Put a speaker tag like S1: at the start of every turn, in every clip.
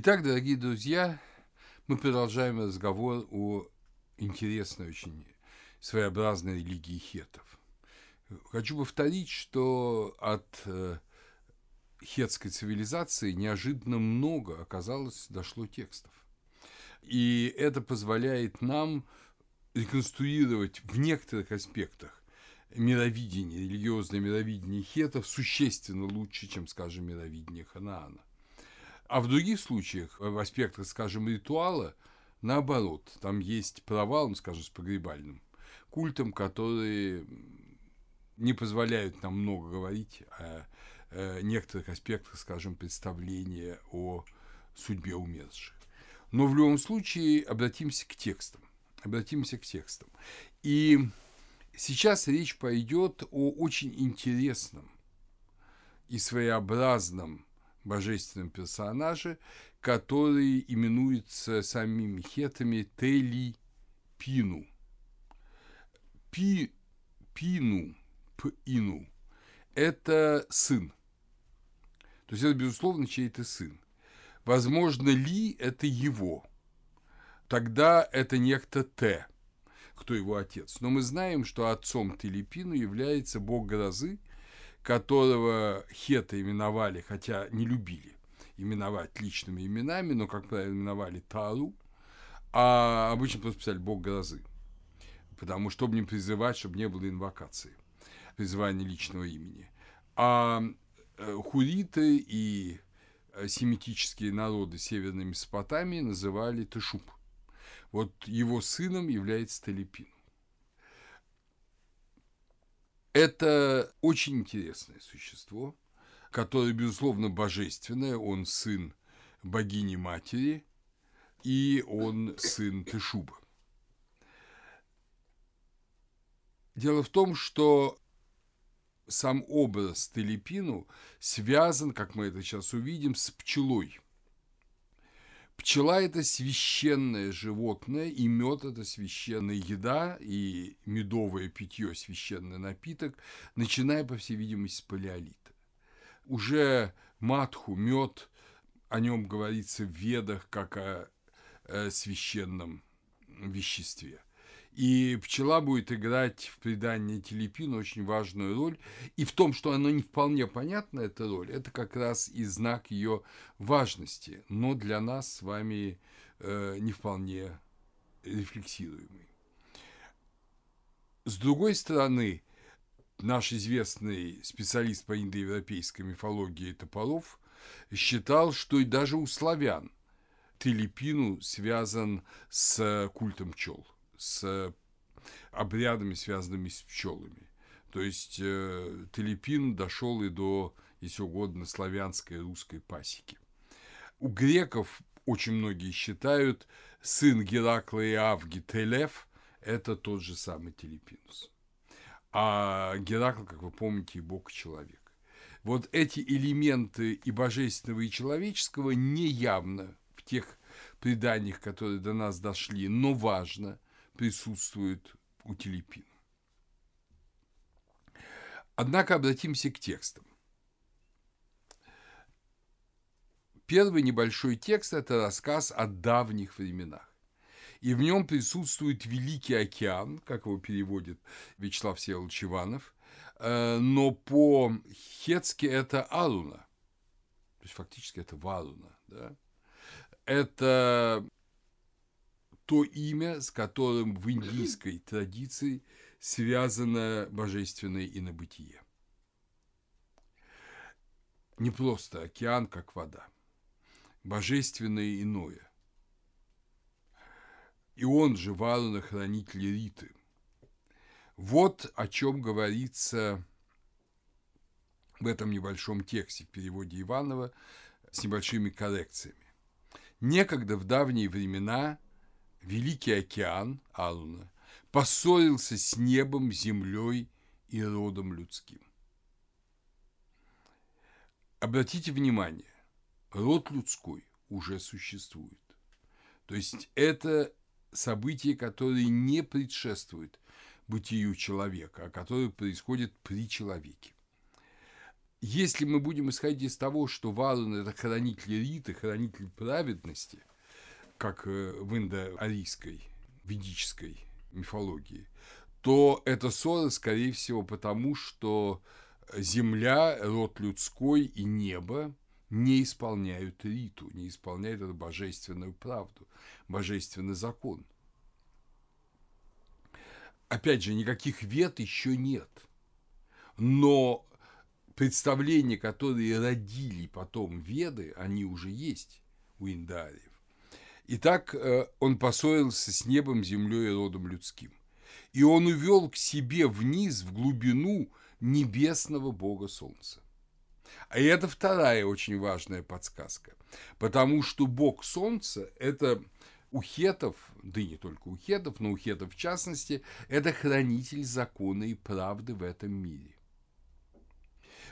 S1: Итак, дорогие друзья, мы продолжаем разговор о интересной очень своеобразной религии хетов. Хочу повторить, что от э, хетской цивилизации неожиданно много оказалось, дошло текстов. И это позволяет нам реконструировать в некоторых аспектах мировидение, религиозное мировидение хетов существенно лучше, чем, скажем, мировидение Ханаана. А в других случаях, в аспектах, скажем, ритуала, наоборот, там есть провал, ну, скажем, с погребальным культом, которые не позволяют нам много говорить о, о некоторых аспектах, скажем, представления о судьбе умерших. Но в любом случае обратимся к текстам. Обратимся к текстам. И сейчас речь пойдет о очень интересном и своеобразном божественном персонаже, который именуется самими хетами Тели Пину. Пи, пину, Пину – это сын. То есть это, безусловно, чей-то сын. Возможно, Ли – это его. Тогда это некто Т, кто его отец. Но мы знаем, что отцом Телепину является бог грозы, которого хеты именовали, хотя не любили именовать личными именами, но, как правило, именовали Тару, а обычно просто писали «бог грозы», потому что, чтобы не призывать, чтобы не было инвокации, призывания личного имени. А э, хуриты и э, семитические народы Северной Месопотамии называли Тышуп. Вот его сыном является Талипин. Это очень интересное существо, которое, безусловно, божественное. Он сын богини-матери, и он сын Тышуба. Дело в том, что сам образ Телепину связан, как мы это сейчас увидим, с пчелой – Пчела – это священное животное, и мед – это священная еда, и медовое питье – священный напиток, начиная, по всей видимости, с палеолита. Уже матху, мед, о нем говорится в ведах как о э, священном веществе. И пчела будет играть в предании Телепину очень важную роль. И в том, что она не вполне понятна, эта роль, это как раз и знак ее важности, но для нас с вами э, не вполне рефлексируемый. С другой стороны, наш известный специалист по индоевропейской мифологии Топоров считал, что и даже у славян Телепину связан с культом пчел – с обрядами, связанными с пчелами. То есть э, Телепин дошел и до, если угодно, славянской русской пасеки. У греков очень многие считают, сын Геракла и Авги Телев – это тот же самый Телепинус. А Геракл, как вы помните, и бог человек. Вот эти элементы и божественного, и человеческого неявно в тех преданиях, которые до нас дошли, но важно – присутствует у Телепина. Однако обратимся к текстам. Первый небольшой текст – это рассказ о давних временах. И в нем присутствует Великий океан, как его переводит Вячеслав Всеволодович Иванов, э, но по-хетски это Аруна, то есть фактически это Варуна. Да? Это то имя, с которым в индийской традиции связано божественное инобытие. Не просто океан, как вода, божественное иное. И он же Варуна, хранитель Риты. Вот о чем говорится в этом небольшом тексте в переводе Иванова с небольшими коррекциями. Некогда в давние времена – Великий океан, Алуна, поссорился с небом, землей и родом людским. Обратите внимание, род людской уже существует. То есть это событие, которое не предшествует бытию человека, а которое происходит при человеке. если мы будем исходить из того, что Варун – это хранитель риты, хранитель праведности, как э, в индоарийской, ведической мифологии, то это ссора, скорее всего, потому, что земля, род людской и небо не исполняют риту, не исполняют эту божественную правду, божественный закон. Опять же, никаких вет еще нет. Но представления, которые родили потом веды, они уже есть у индариев. Итак, э, он поссорился с небом, землей и родом людским. И он увел к себе вниз, в глубину небесного бога солнца. А это вторая очень важная подсказка, потому что бог солнца – это у хетов, да и не только у хетов, но у хетов в частности, это хранитель закона и правды в этом мире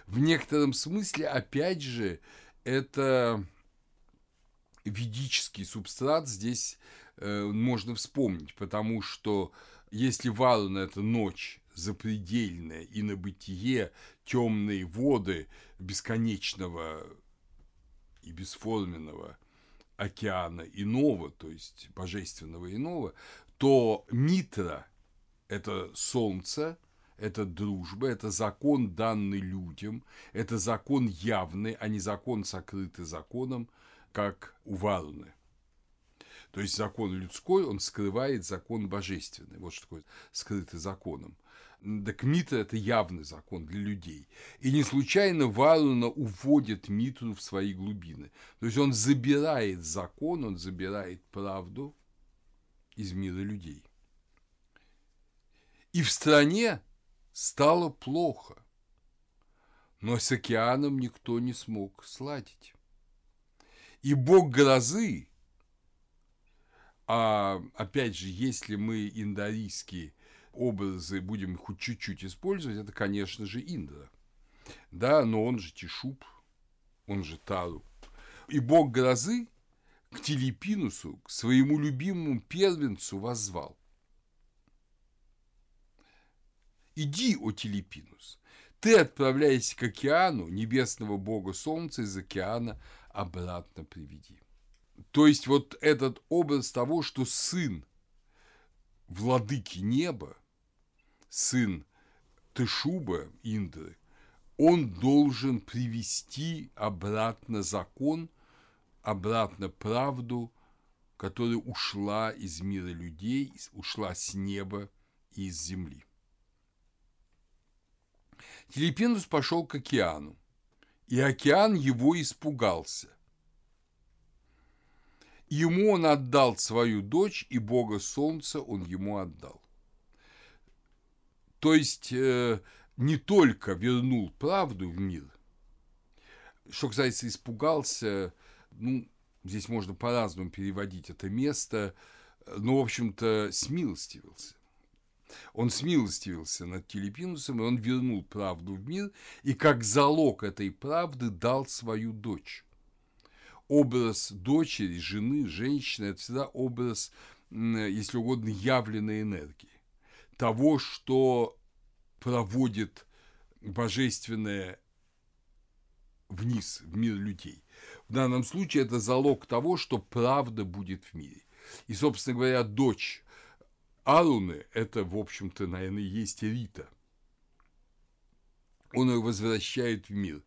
S1: в некотором смысле, опять же, это ведический субстрат здесь э, можно вспомнить, потому что если Варуна – это ночь запредельная и на бытие темные воды бесконечного и бесформенного океана иного, то есть божественного иного, то Митра – это солнце, это дружба, это закон, данный людям, это закон явный, а не закон, сокрытый законом, как у Варуны. То есть закон людской, он скрывает закон божественный. Вот что такое скрытый законом. Так Митра – это явный закон для людей. И не случайно Варуна уводит Митру в свои глубины. То есть он забирает закон, он забирает правду из мира людей. И в стране стало плохо, но с океаном никто не смог сладить. И бог грозы, а опять же, если мы индарийские образы будем хоть чуть-чуть использовать, это, конечно же, Индра. Да, но он же Тишуб, он же Тару. И бог грозы к Телепинусу, к своему любимому первенцу воззвал. Иди, о Телепинус, ты отправляйся к океану, небесного бога солнца из океана обратно приведи. То есть вот этот образ того, что сын владыки неба, сын Тышуба Индры, он должен привести обратно закон, обратно правду, которая ушла из мира людей, ушла с неба и из земли. Телепинус пошел к океану, и океан его испугался. Ему он отдал свою дочь, и Бога Солнца он ему отдал. То есть э, не только вернул правду в мир, что касается испугался, ну, здесь можно по-разному переводить это место, но, в общем-то, смилостивился. Он смилостивился над Телепинусом, и он вернул правду в мир, и как залог этой правды дал свою дочь. Образ дочери, жены, женщины – это всегда образ, если угодно, явленной энергии. Того, что проводит божественное вниз, в мир людей. В данном случае это залог того, что правда будет в мире. И, собственно говоря, дочь Аруны – это, в общем-то, наверное, есть Рита. Он ее возвращает в мир.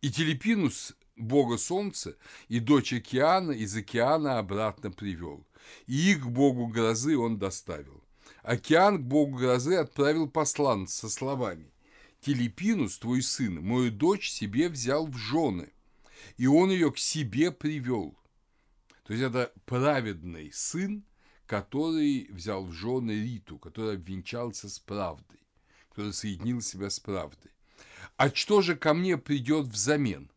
S1: И Телепинус, бога солнца, и дочь океана из океана обратно привел. И их к богу грозы он доставил. Океан к богу грозы отправил послан со словами «Телепинус, твой сын, мою дочь себе взял в жены, и он ее к себе привел». То есть это праведный сын, который взял в жены Риту, который обвенчался с правдой, который соединил себя с правдой. А что же ко мне придет взамен?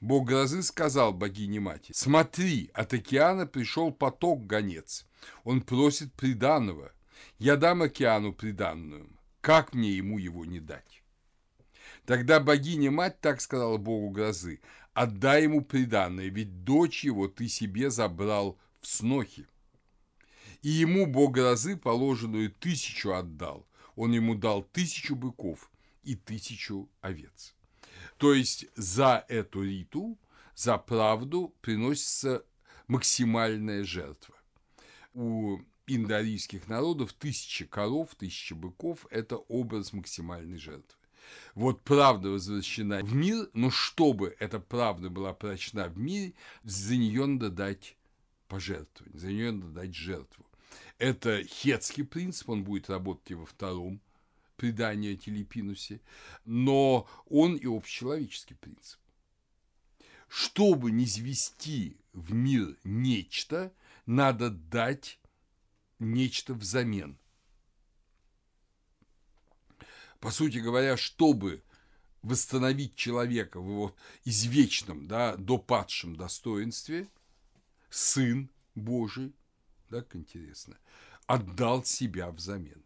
S1: Бог грозы сказал богине мати, смотри, от океана пришел поток гонец, он просит приданного, я дам океану приданную, как мне ему его не дать? Тогда богиня-мать так сказала Богу грозы, отдай ему приданное, ведь дочь его ты себе забрал в снохе и ему бог грозы положенную тысячу отдал. Он ему дал тысячу быков и тысячу овец. То есть за эту риту, за правду приносится максимальная жертва. У индоарийских народов тысяча коров, тысяча быков – это образ максимальной жертвы. Вот правда возвращена в мир, но чтобы эта правда была прочна в мире, за нее надо дать пожертвование, за нее надо дать жертву. Это хетский принцип, он будет работать и во втором предании о Телепинусе, но он и общечеловеческий принцип. Чтобы не звести в мир нечто, надо дать нечто взамен. По сути говоря, чтобы восстановить человека в его извечном, да, допадшем достоинстве, Сын Божий, как интересно, отдал себя взамен.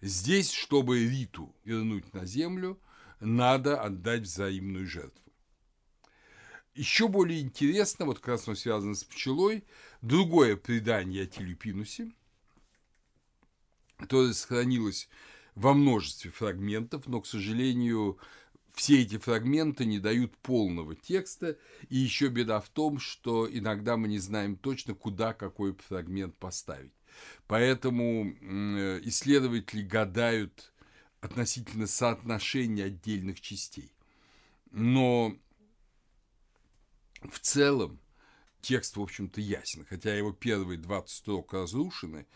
S1: Здесь, чтобы Риту вернуть на землю, надо отдать взаимную жертву. Еще более интересно, вот как раз оно связано с пчелой, другое предание о Телепинусе, которое сохранилось во множестве фрагментов, но, к сожалению, все эти фрагменты не дают полного текста, и еще беда в том, что иногда мы не знаем точно, куда какой фрагмент поставить. Поэтому исследователи гадают относительно соотношения отдельных частей. Но в целом текст, в общем-то, ясен, хотя его первые 20 строк разрушены,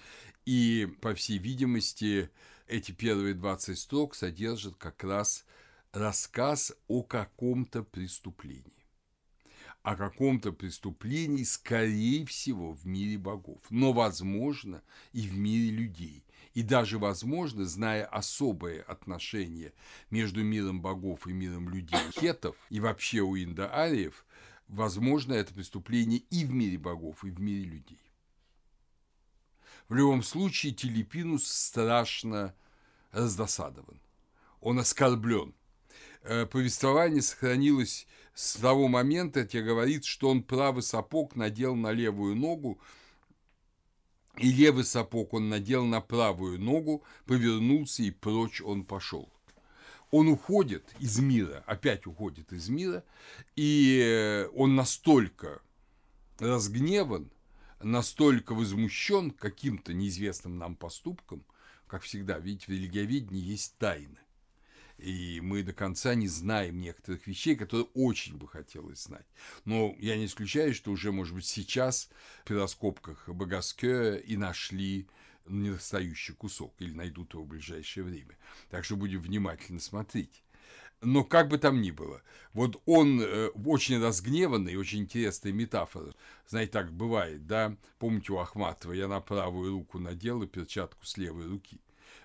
S1: и, по всей видимости, эти первые 20 строк содержат как раз рассказ о каком-то преступлении. О каком-то преступлении, скорее всего, в мире богов, но, возможно, и в мире людей. И даже, возможно, зная особое отношение между миром богов и миром людей хетов, и вообще у индоариев, возможно, это преступление и в мире богов, и в мире людей. В любом случае, Телепинус страшно раздосадован. Он оскорблен. Э, повествование сохранилось с того момента, где говорит, что он правый сапог надел на левую ногу, и левый сапог он надел на правую ногу, повернулся и прочь он пошел. Он уходит из мира, опять уходит из мира, и э, он настолько разгневан, настолько возмущен каким-то неизвестным нам поступком, как всегда, ведь в религиоведении есть тайны. И мы до конца не знаем некоторых вещей, которые очень бы хотелось знать. Но я не исключаю, что уже, может быть, сейчас при раскопках Багаскея и нашли недостающий кусок или найдут его в ближайшее время. Так что будем внимательно смотреть. Но как бы там ни было, вот он э, очень разгневанный, очень интересная метафора. Знаете, так бывает, да? Помните у Ахматова, я на правую руку надел и перчатку с левой руки.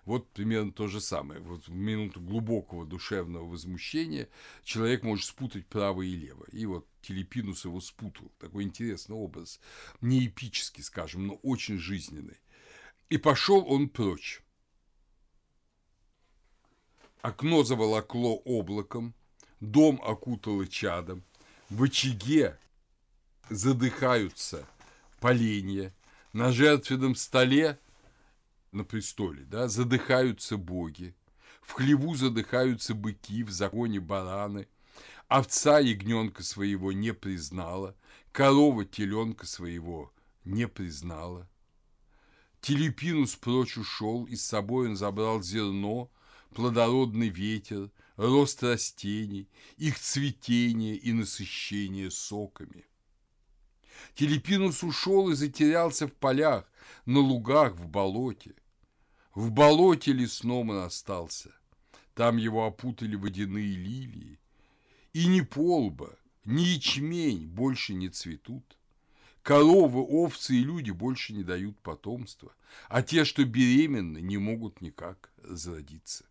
S1: Вот примерно то же самое. Вот в минуту глубокого душевного возмущения человек может спутать право и лево. И вот Телепинус его спутал. Такой интересный образ. Не эпический, скажем, но очень жизненный. И пошел он прочь. Окно заволокло облаком, дом окутало чадом, в очаге задыхаются поленья, на жертвенном столе, на престоле, да, задыхаются боги, в хлеву задыхаются быки, в законе бараны, овца ягненка своего не признала, корова теленка своего не признала. Телепинус прочь ушел, и с собой он забрал зерно, плодородный ветер, рост растений, их цветение и насыщение соками. Телепинус ушел и затерялся в полях, на лугах, в болоте. В болоте лесном он остался. Там его опутали водяные лилии. И ни полба, ни ячмень больше не цветут. Коровы, овцы и люди больше не дают потомства, а те, что беременны, не могут никак зародиться.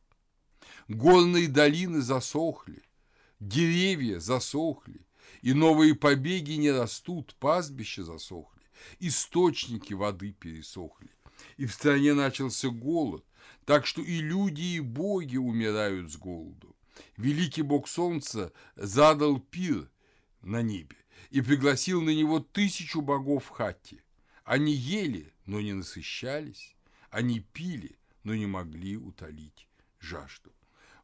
S1: Горные долины засохли, деревья засохли, и новые побеги не растут, пастбища засохли, источники воды пересохли. И в стране начался голод, так что и люди, и боги умирают с голоду. Великий бог солнца задал пир на небе и пригласил на него тысячу богов Хатти. Они ели, но не насыщались, они пили, но не могли утолить жажду.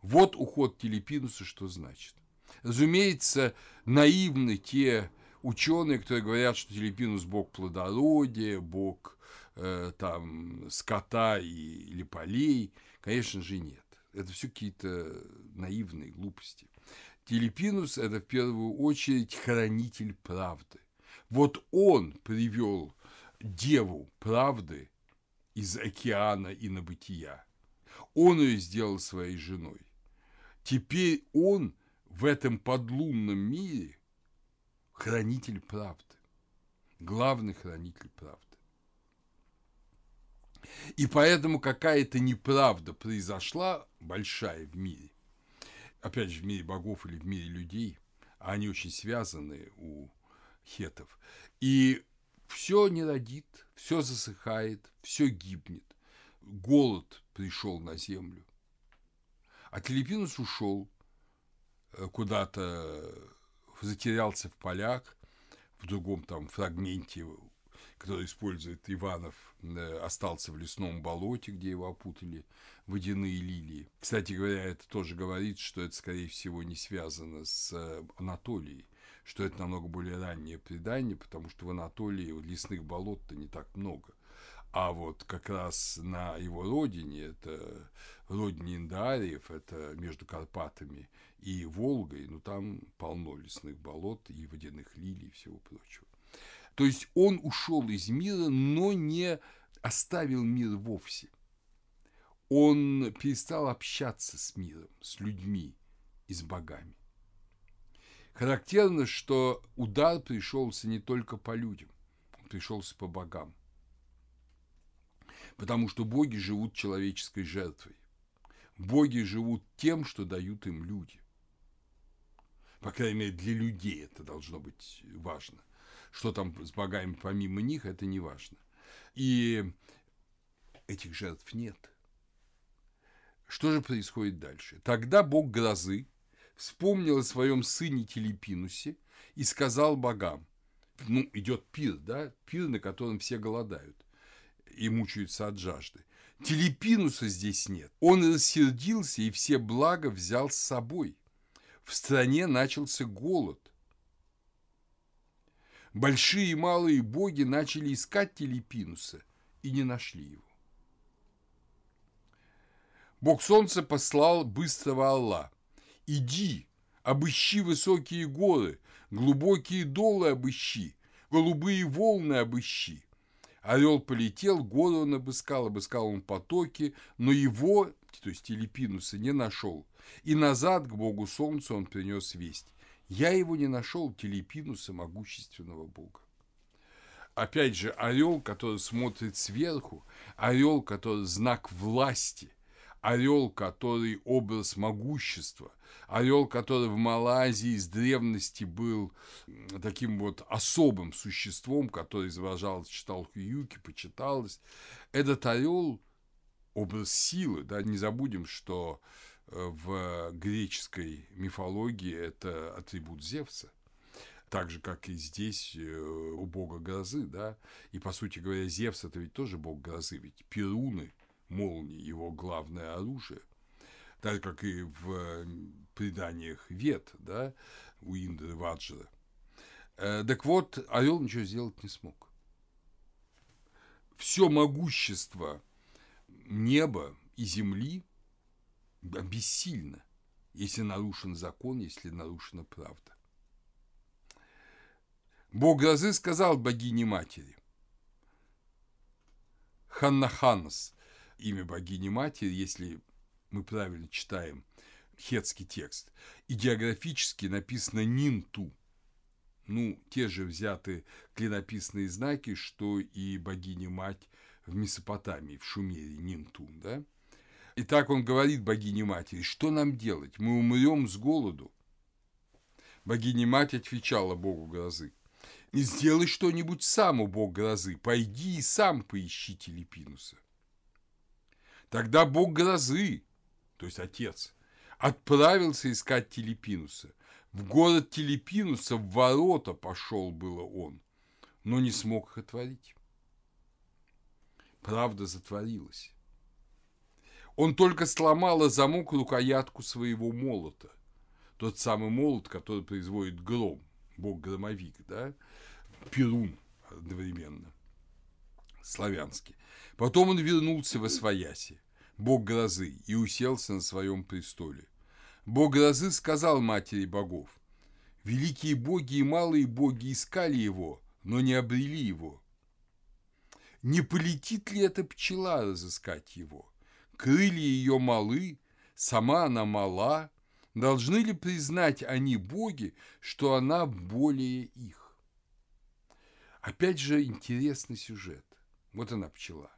S1: Вот уход Телепинуса что значит. Разумеется, наивны те ученые, которые говорят, что Телепинус – бог плодородия, бог э, там, скота и, или полей. Конечно же, нет. Это все какие-то наивные глупости. Телепинус – это в первую очередь хранитель правды. Вот он привел деву правды из океана и на бытия. Он ее сделал своей женой. Теперь он в этом подлунном мире хранитель правды, главный хранитель правды. И поэтому какая-то неправда произошла большая в мире, опять же, в мире богов или в мире людей, а они очень связаны у хетов. И все не родит, все засыхает, все гибнет. Голод пришел на землю. А Телепинус ушел э, куда-то, затерялся в полях, в другом там фрагменте, который использует Иванов, э, остался в лесном болоте, где его опутали водяные лилии. Кстати говоря, это тоже говорит, что это, скорее всего, не связано с э, Анатолией, что это намного более раннее предание, потому что в Анатолии лесных болот-то не так много. А вот как раз на его родине, это родине Индариев, это между Карпатами и Волгой, ну там полно лесных болот и водяных лилий и всего прочего. То есть он ушел из мира, но не оставил мир вовсе. Он перестал общаться с миром, с людьми и с богами. Характерно, что удар пришелся не только по людям, он пришелся по богам. Потому что боги живут человеческой жертвой. Боги живут тем, что дают им люди. По крайней мере, для людей это должно быть важно. Что там с богами помимо них, это не важно. И этих жертв нет. Что же происходит дальше? Тогда бог грозы вспомнил о своем сыне Телепинусе и сказал богам, ну, идет пир, да, пир, на котором все голодают и мучаются от жажды. Телепинуса здесь нет. Он рассердился и все блага взял с собой. В стране начался голод. Большие и малые боги начали искать Телепинуса и не нашли его. Бог Солнца послал быстрого Алла. «Иди, обыщи высокие горы, глубокие долы обыщи, голубые волны обыщи, Орел полетел, гору он обыскал, обыскал он потоки, но его, то есть Телепинуса, не нашел. И назад к богу солнца он принес весть. Я его не нашел, Телепинуса, могущественного бога. Опять же, орел, который смотрит сверху, орел, который знак власти, орел, который образ могущества, орел, который в Малайзии с древности был таким вот особым существом, который изображал, читал Хьюки, почиталось. Этот орел образ силы, да, не забудем, что э, в греческой мифологии это атрибут Зевса, так же, как и здесь э, у бога грозы, да, и, по сути говоря, Зевс – это ведь тоже бог грозы, ведь перуны – молнии его главное оружие, так как и в преданиях Вет, да, у Индры Ваджра. Э, так вот, орел ничего сделать не смог. Все могущество неба и земли бессильно, если нарушен закон, если нарушена правда. Бог грозы сказал богине матери, Ханнаханас, имя богини-матери, если мы правильно читаем хетский текст, и географически написано Нинту. Ну, те же взяты клинописные знаки, что и богиня-мать в Месопотамии, в Шумере, Нинту, да? И так он говорит богине-матери, что нам делать? Мы умрем с голоду. Богиня-мать отвечала богу грозы. Сделай что-нибудь сам, у бог грозы, пойди и сам поищи Телепинуса. Тогда бог грозы, то есть отец, отправился искать Телепинуса. В город Телепинуса в ворота пошел было он, но не смог их отворить. Правда затворилась. Он только сломал замок рукоятку своего молота. Тот самый молот, который производит гром, бог-громовик, да? Перун одновременно, славянский. Потом он вернулся во Свояси, бог грозы, и уселся на своем престоле. Бог грозы сказал матери богов, «Великие боги и малые боги искали его, но не обрели его. Не полетит ли эта пчела разыскать его? Крылья ее малы, сама она мала, должны ли признать они боги, что она более их? Опять же интересный сюжет. Вот она пчела.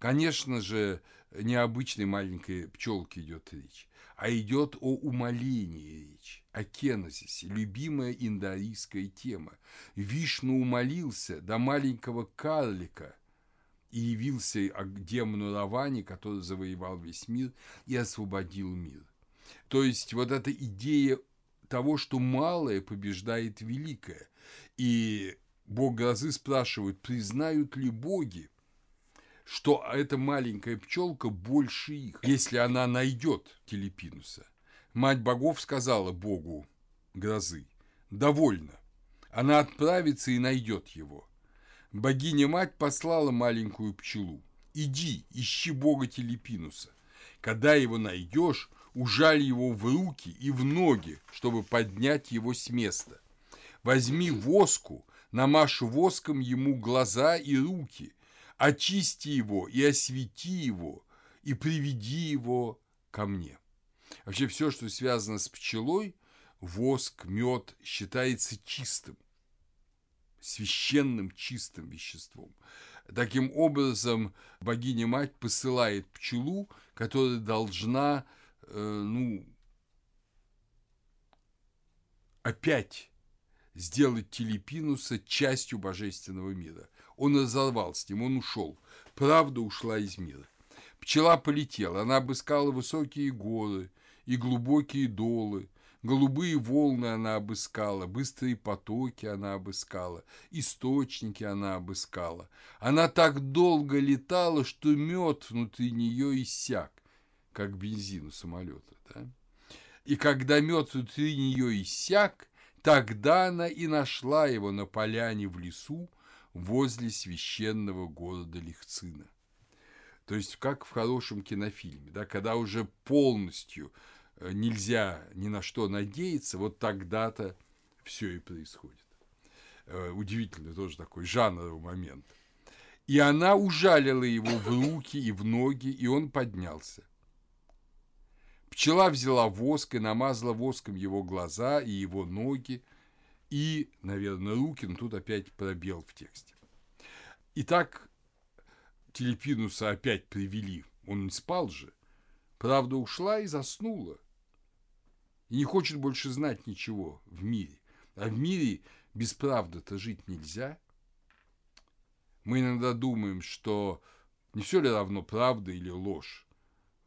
S1: Конечно же, необычной маленькой пчелке идет речь, а идет о умолении речь, о кенозисе, любимая индоарийская тема. Вишну умолился до маленького карлика и явился демону Равани, который завоевал весь мир и освободил мир. То есть вот эта идея того, что малое побеждает великое. И бог грозы спрашивает, признают ли боги, что эта маленькая пчелка больше их, если она найдет Телепинуса. Мать богов сказала богу грозы, довольно, она отправится и найдет его. Богиня-мать послала маленькую пчелу. Иди, ищи бога Телепинуса. Когда его найдешь, ужаль его в руки и в ноги, чтобы поднять его с места. Возьми воску, намажь воском ему глаза и руки, очисти его и освети его, и приведи его ко мне. Вообще все, что связано с пчелой, воск, мед, считается чистым, священным чистым веществом. Таким образом, богиня-мать посылает пчелу, которая должна, э, ну, опять сделать Телепинуса частью божественного мира – он разорвал с ним, он ушел. Правда ушла из мира. Пчела полетела, она обыскала высокие горы и глубокие долы, голубые волны она обыскала, быстрые потоки она обыскала, источники она обыскала. Она так долго летала, что мед внутри нее иссяк, как бензин у самолета. Да? И когда мед внутри нее иссяк, тогда она и нашла его на поляне в лесу, возле священного города Лихцина. То есть как в хорошем кинофильме, да, когда уже полностью э, нельзя ни на что надеяться, вот тогда-то все и происходит. Э, удивительный тоже такой жанровый момент. И она ужалила его в руки и в ноги, и он поднялся. Пчела взяла воск и намазала воском его глаза и его ноги, и, наверное, руки, но тут опять пробел в тексте. Итак, Телепинуса опять привели, он не спал же. Правда ушла и заснула. И не хочет больше знать ничего в мире. А в мире без правды-то жить нельзя. Мы иногда думаем, что не все ли равно правда или ложь.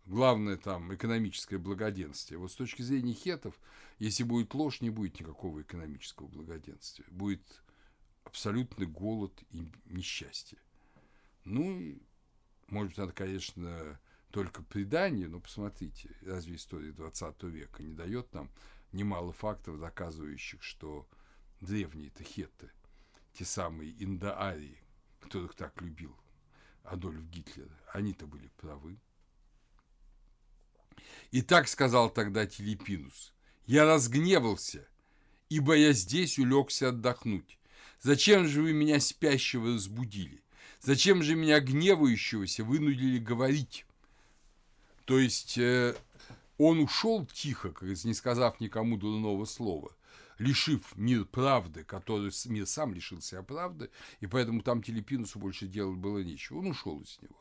S1: Главное там экономическое благоденствие. Вот с точки зрения хетов, если будет ложь, не будет никакого экономического благоденствия. Будет абсолютный голод и несчастье. Ну и, может быть, это, конечно, только предание, но посмотрите, разве история 20 века не дает нам немало фактов, доказывающих, что древние-то хетты, те самые индоарии, которых так любил Адольф Гитлер, они-то были правы. И так сказал тогда Телепинус, «Я разгневался, ибо я здесь улегся отдохнуть. Зачем же вы меня спящего разбудили? Зачем же меня гневающегося вынудили говорить?» То есть э, он ушел тихо, как не сказав никому дурного слова, лишив мир правды, который мир сам лишился правды, и поэтому там Телепинусу больше делать было нечего. Он ушел из него.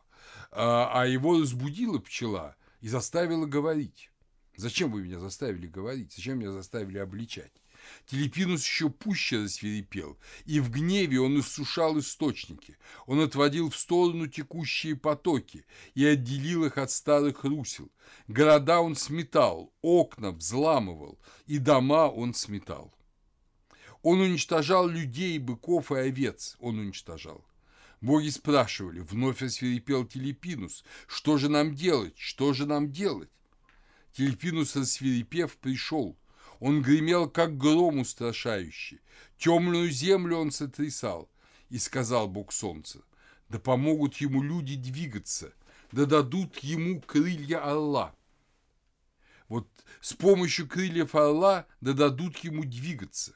S1: А, а его разбудила пчела – и заставила говорить. Зачем вы меня заставили говорить? Зачем меня заставили обличать? Телепинус еще пуще рассверепел, и в гневе он иссушал источники. Он отводил в сторону текущие потоки и отделил их от старых русел. Города он сметал, окна взламывал, и дома он сметал. Он уничтожал людей, быков и овец, он уничтожал. Боги спрашивали, вновь рассверепел Телепинус, что же нам делать, что же нам делать? Телепинус, рассверепев, пришел. Он гремел, как гром устрашающий. Темную землю он сотрясал. И сказал Бог Солнца, да помогут ему люди двигаться, да дадут ему крылья орла. Вот с помощью крыльев орла да дадут ему двигаться.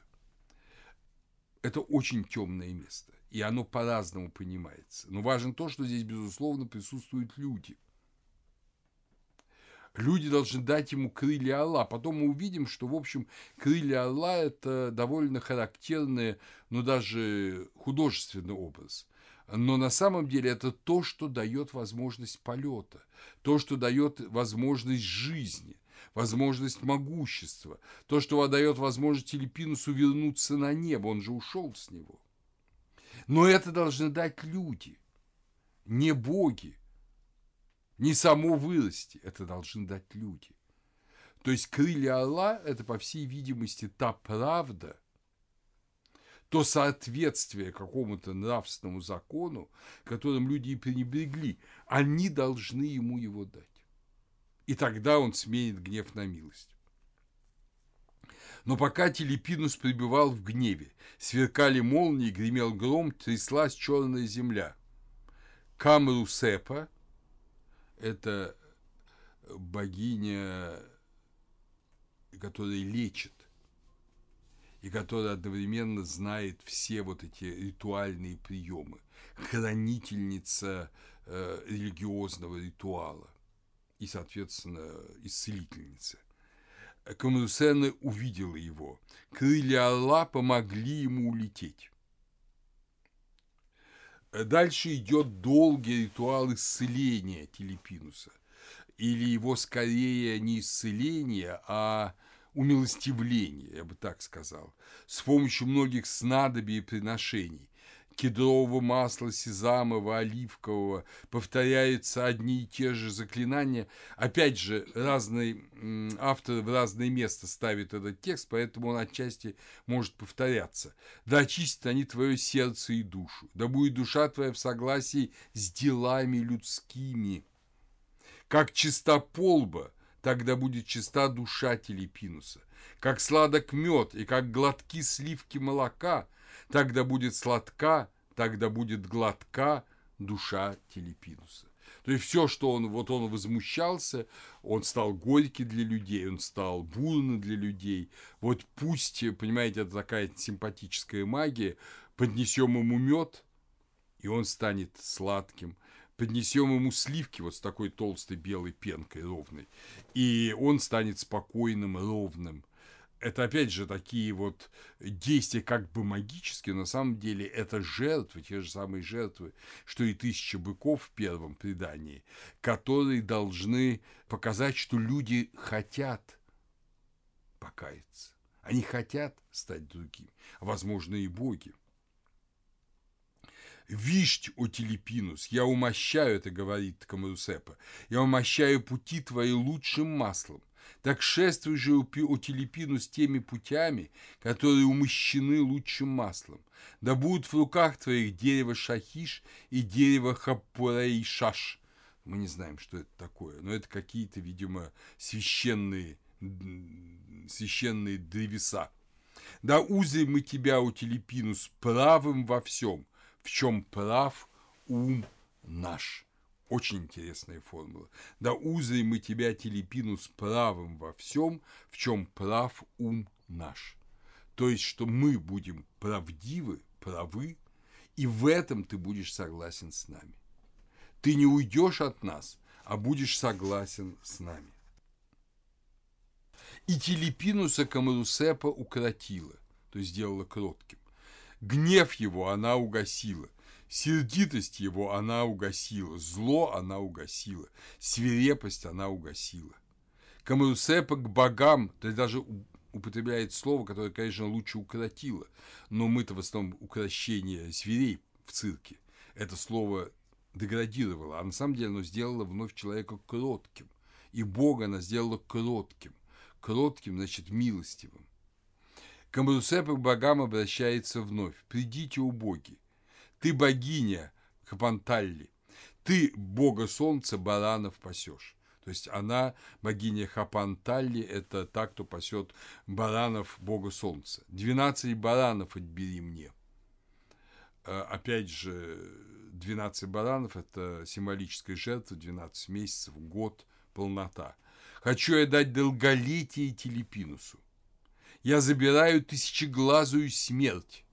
S1: Это очень темное место, и оно по-разному понимается. Но важно то, что здесь, безусловно, присутствуют люди – люди должны дать ему крылья орла. Потом мы увидим, что, в общем, крылья орла – это довольно характерный, ну, даже художественный образ. Но на самом деле это то, что дает возможность полета, то, что дает возможность жизни, возможность могущества, то, что дает возможность Телепинусу вернуться на небо, он же ушел с него. Но это должны дать люди, не боги, не само вырасти, это должны дать люди. То есть крылья орла – это, по всей видимости, та правда, то соответствие какому-то нравственному закону, которым люди и пренебрегли, они должны ему его дать. И тогда он сменит гнев на милость. Но пока Телепинус пребывал в гневе, сверкали молнии, гремел гром, тряслась черная земля. Камрусепа, это богиня, которая лечит, и которая одновременно знает все вот эти ритуальные приемы, хранительница э, религиозного ритуала и, соответственно, исцелительница. Камрусена увидела его. Крылья орла помогли ему улететь. Дальше идет долгий ритуал исцеления Телепинуса. Или его скорее не исцеление, а умилостивление, я бы так сказал, с помощью многих снадобий и приношений кедрового масла, сезамового, оливкового, повторяются одни и те же заклинания. Опять же, разные авторы в разное место ставят этот текст, поэтому он отчасти может повторяться. «Да очистят они твое сердце и душу, да будет душа твоя в согласии с делами людскими. Как чиста полба, тогда будет чиста душа Телепинуса. Как сладок мед и как глотки сливки молока – Тогда будет сладка, тогда будет гладка душа Телепинуса. То есть все, что он, вот он возмущался, он стал горький для людей, он стал бурный для людей. Вот пусть, понимаете, это такая симпатическая магия, поднесем ему мед, и он станет сладким. Поднесем ему сливки вот с такой толстой белой пенкой ровной, и он станет спокойным, ровным это опять же такие вот действия как бы магические, на самом деле это жертвы, те же самые жертвы, что и тысяча быков в первом предании, которые должны показать, что люди хотят покаяться. Они хотят стать другими, а возможно и боги. «Вишть, о Телепинус, я умощаю, это говорит Камарусепа, я умощаю пути твои лучшим маслом, так шествуй же у Телепину с теми путями, которые умощены лучшим маслом. Да будут в руках твоих дерево шахиш и дерево хапурей-шаш. Мы не знаем, что это такое, но это какие-то, видимо, священные, священные древеса. Да узрим мы тебя, у Телепинус, правым во всем, в чем прав ум наш. Очень интересная формула. Да узрим мы тебя, Телепину, с правым во всем, в чем прав ум наш. То есть, что мы будем правдивы, правы, и в этом ты будешь согласен с нами. Ты не уйдешь от нас, а будешь согласен с нами. И Телепинуса Камарусепа укротила, то есть сделала кротким. Гнев его она угасила, Сердитость его она угасила, зло она угасила, свирепость она угасила. Камарусепа к богам, есть даже употребляет слово, которое, конечно, лучше укоротило, но мы-то в основном укрощение зверей в цирке. Это слово деградировало, а на самом деле оно сделало вновь человека кротким. И Бога она сделала кротким. Кротким, значит, милостивым. Камарусепа к богам обращается вновь. «Придите, у боги, ты богиня, Хапанталли. Ты, бога солнца, баранов пасешь. То есть она, богиня Хапанталли, это та, кто пасет баранов бога солнца. Двенадцать баранов отбери мне. Э, опять же, 12 баранов – это символическая жертва, 12 месяцев, год, полнота. Хочу я дать долголетие Телепинусу. Я забираю тысячеглазую смерть.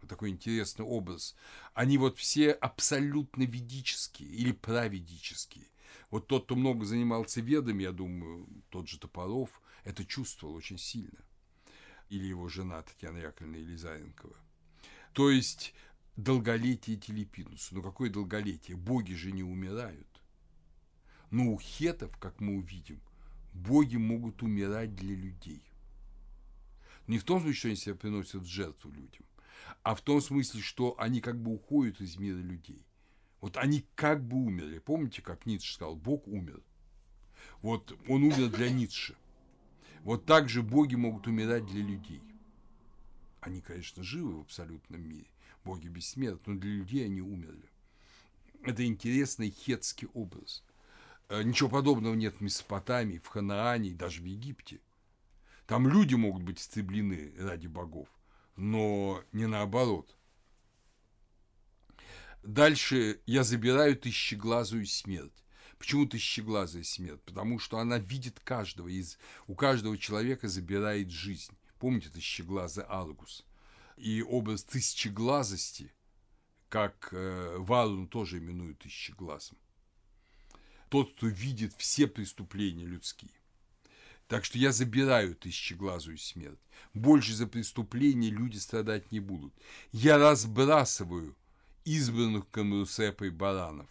S1: Вот такой интересный образ. Они вот все абсолютно ведические или праведические. Вот тот, кто много занимался ведами, я думаю, тот же Топоров, это чувствовал очень сильно. Или его жена Татьяна Яковлевна Елизаренкова. То есть долголетие Телепинуса. Ну какое долголетие? Боги же не умирают. Но у хетов, как мы увидим, боги могут умирать для людей. Не в том смысле, что они себя приносят в жертву людям, а в том смысле, что они как бы уходят из мира людей. Вот они как бы умерли. Помните, как Ницше сказал, Бог умер. Вот он умер для Ницше. Вот так же боги могут умирать для людей. Они, конечно, живы в абсолютном мире. Боги бессмертны, но для людей они умерли. Это интересный хетский образ. Э, ничего подобного нет в Месопотамии, в Ханаане даже в Египте. Там люди могут быть истреблены ради богов, но не наоборот – Дальше я забираю тысячеглазую смерть. Почему тысячеглазая смерть? Потому что она видит каждого, из, у каждого человека забирает жизнь. Помните тысячеглазый Аргус? И образ тысячеглазости, как э, Варун тоже именуют тысячеглазым. Тот, кто видит все преступления людские. Так что я забираю тысячеглазую смерть. Больше за преступления люди страдать не будут. Я разбрасываю избранных Камрусепой баранов.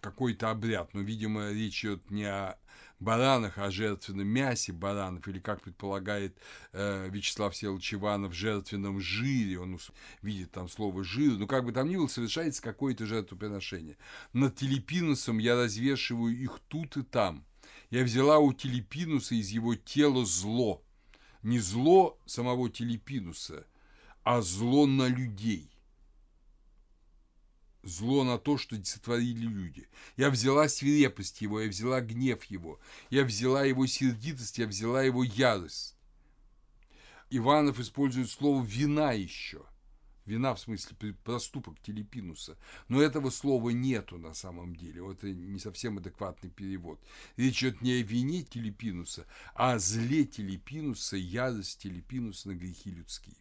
S1: Какой-то обряд, но, видимо, речь идет не о баранах, а о жертвенном мясе баранов, или, как предполагает э, Вячеслав Всеволодович Иванов, жертвенном жире, он видит там слово «жир», но как бы там ни было, совершается какое-то жертвоприношение. Над Телепинусом я развешиваю их тут и там. Я взяла у Телепинуса из его тела зло. Не зло самого Телепинуса – а зло на людей. Зло на то, что сотворили люди. Я взяла свирепость его, я взяла гнев его, я взяла его сердитость, я взяла его ярость. Иванов использует слово «вина» еще. Вина в смысле проступок Телепинуса. Но этого слова нету на самом деле. Вот это не совсем адекватный перевод. Речь идет не о вине Телепинуса, а о зле Телепинуса, ярость Телепинуса на грехи людские.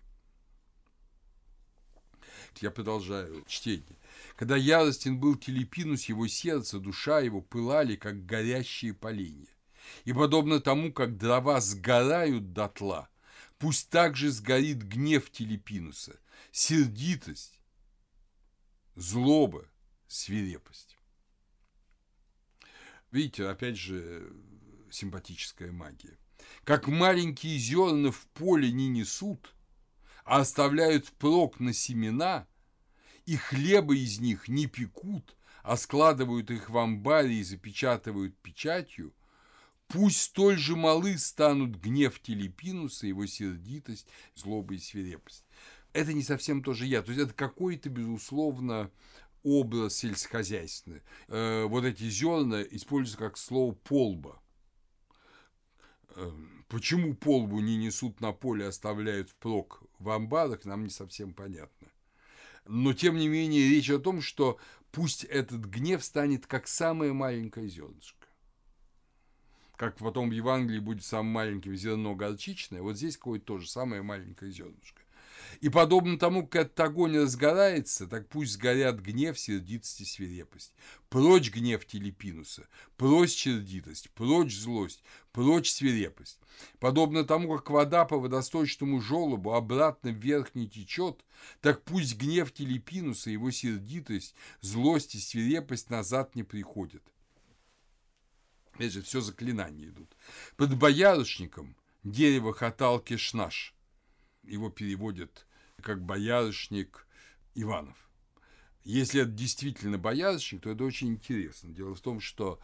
S1: Я продолжаю чтение. Когда яростен был Телепинус, его сердце, душа его пылали, как горящие поленья. И подобно тому, как дрова сгорают дотла, пусть также сгорит гнев Телепинуса, сердитость, злоба, свирепость. Видите, опять же, симпатическая магия. Как маленькие зерна в поле не несут, а оставляют прок на семена, и хлеба из них не пекут, а складывают их в амбаре и запечатывают печатью, пусть столь же малы станут гнев Телепинуса, его сердитость, злоба и свирепость. Это не совсем тоже я, то есть это какой-то, безусловно, образ сельскохозяйственный. Э, вот эти зерна используются как слово «полба». Эм, почему полбу не несут на поле, оставляют впрок в амбарах, нам не совсем понятно. Но, тем не менее, речь о том, что пусть этот гнев станет как самое маленькое зернышко. Как потом в Евангелии будет самым маленьким зерно горчичное, вот здесь какое-то тоже самое маленькое зернышко. И подобно тому, как этот огонь разгорается, так пусть сгорят гнев, сердитость и свирепость. Прочь гнев Телепинуса, прочь сердитость, прочь злость, прочь свирепость. Подобно тому, как вода по водосточному желобу обратно вверх не течет, так пусть гнев Телепинуса, его сердитость, злость и свирепость назад не приходят. Опять же, все заклинания идут. Под боярышником дерево хатал кишнаш – его переводят как боярышник Иванов. Если это действительно боярышник, то это очень интересно. Дело в том, что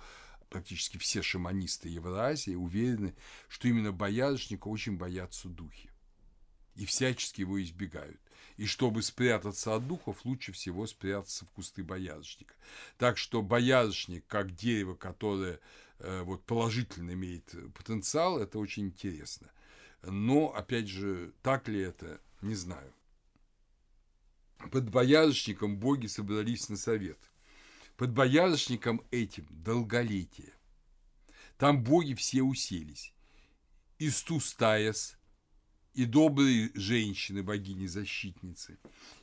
S1: практически все шаманисты Евразии уверены, что именно боярышника очень боятся духи. и всячески его избегают. И чтобы спрятаться от духов, лучше всего спрятаться в кусты боярышника. Так что боярышник, как дерево, которое э, вот, положительно имеет потенциал, это очень интересно. Но, опять же, так ли это, не знаю. Под боярышником боги собрались на совет. Под боярышником этим долголетие. Там боги все уселись. И Стустаес, и добрые женщины, богини-защитницы,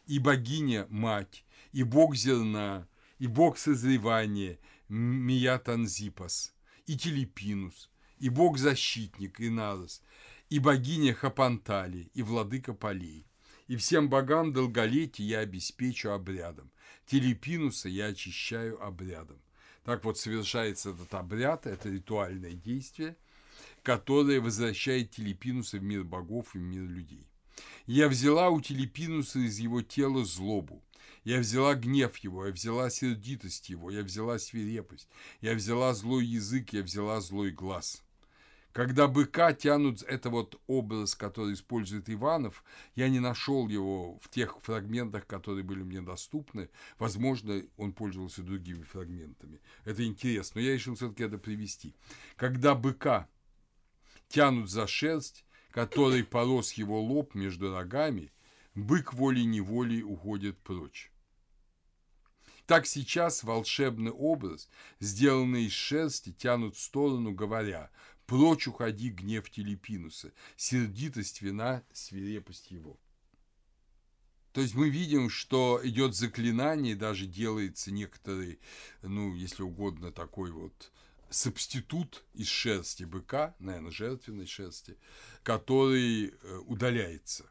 S1: и богиня-мать, и бог зерна, и бог созревания, Миятанзипас, и Телепинус, и бог-защитник Инарос, и богиня Хапантали, и владыка полей. И всем богам долголетие я обеспечу обрядом. Телепинуса я очищаю обрядом. Так вот совершается этот обряд, это ритуальное действие, которое возвращает Телепинуса в мир богов и в мир людей. Я взяла у Телепинуса из его тела злобу, я взяла гнев его, я взяла сердитость его, я взяла свирепость, я взяла злой язык, я взяла злой глаз. Когда быка тянут, это вот образ, который использует Иванов, я не нашел его в тех фрагментах, которые были мне доступны. Возможно, он пользовался другими фрагментами. Это интересно, но я решил все-таки это привести. Когда быка тянут за шерсть, которой порос его лоб между рогами, бык волей-неволей уходит прочь. Так сейчас волшебный образ, сделанный из шерсти, тянут в сторону, говоря Прочь уходи, гнев Телепинуса, сердитость вина, свирепость его. То есть мы видим, что идет заклинание, даже делается некоторый, ну, если угодно, такой вот субститут из шерсти быка, наверное, жертвенной шерсти, который э, удаляется,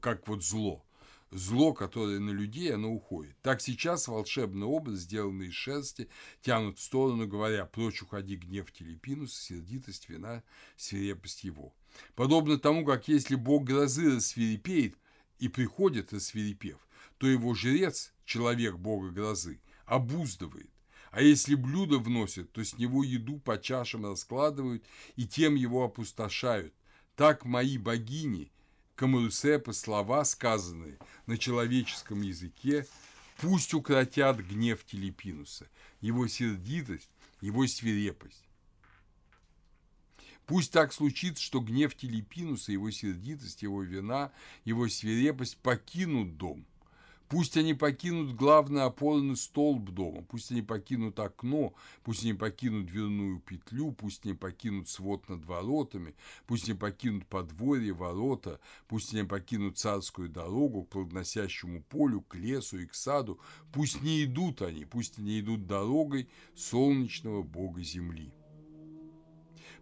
S1: как вот зло зло, которое на людей, оно уходит. Так сейчас волшебный образ, сделанный из шерсти, тянут в сторону, говоря, прочь уходи гнев Телепинуса, сердитость, вина, свирепость его. Подобно тому, как если бог грозы рассвирепеет и приходит рассвирепев, то его жрец, человек бога грозы, обуздывает. А если блюдо вносят, то с него еду по чашам раскладывают и тем его опустошают. Так мои богини – Камурсепа слова, сказанные на человеческом языке, пусть укротят гнев Телепинуса, его сердитость, его свирепость. Пусть так случится, что гнев Телепинуса, его сердитость, его вина, его свирепость покинут дом, Пусть они покинут главный опорный столб дома, пусть они покинут окно, пусть они покинут дверную петлю, пусть они покинут свод над воротами, пусть они покинут подворье, ворота, пусть они покинут царскую дорогу к плодоносящему полю, к лесу и к саду, пусть не идут они, пусть они идут дорогой солнечного бога земли.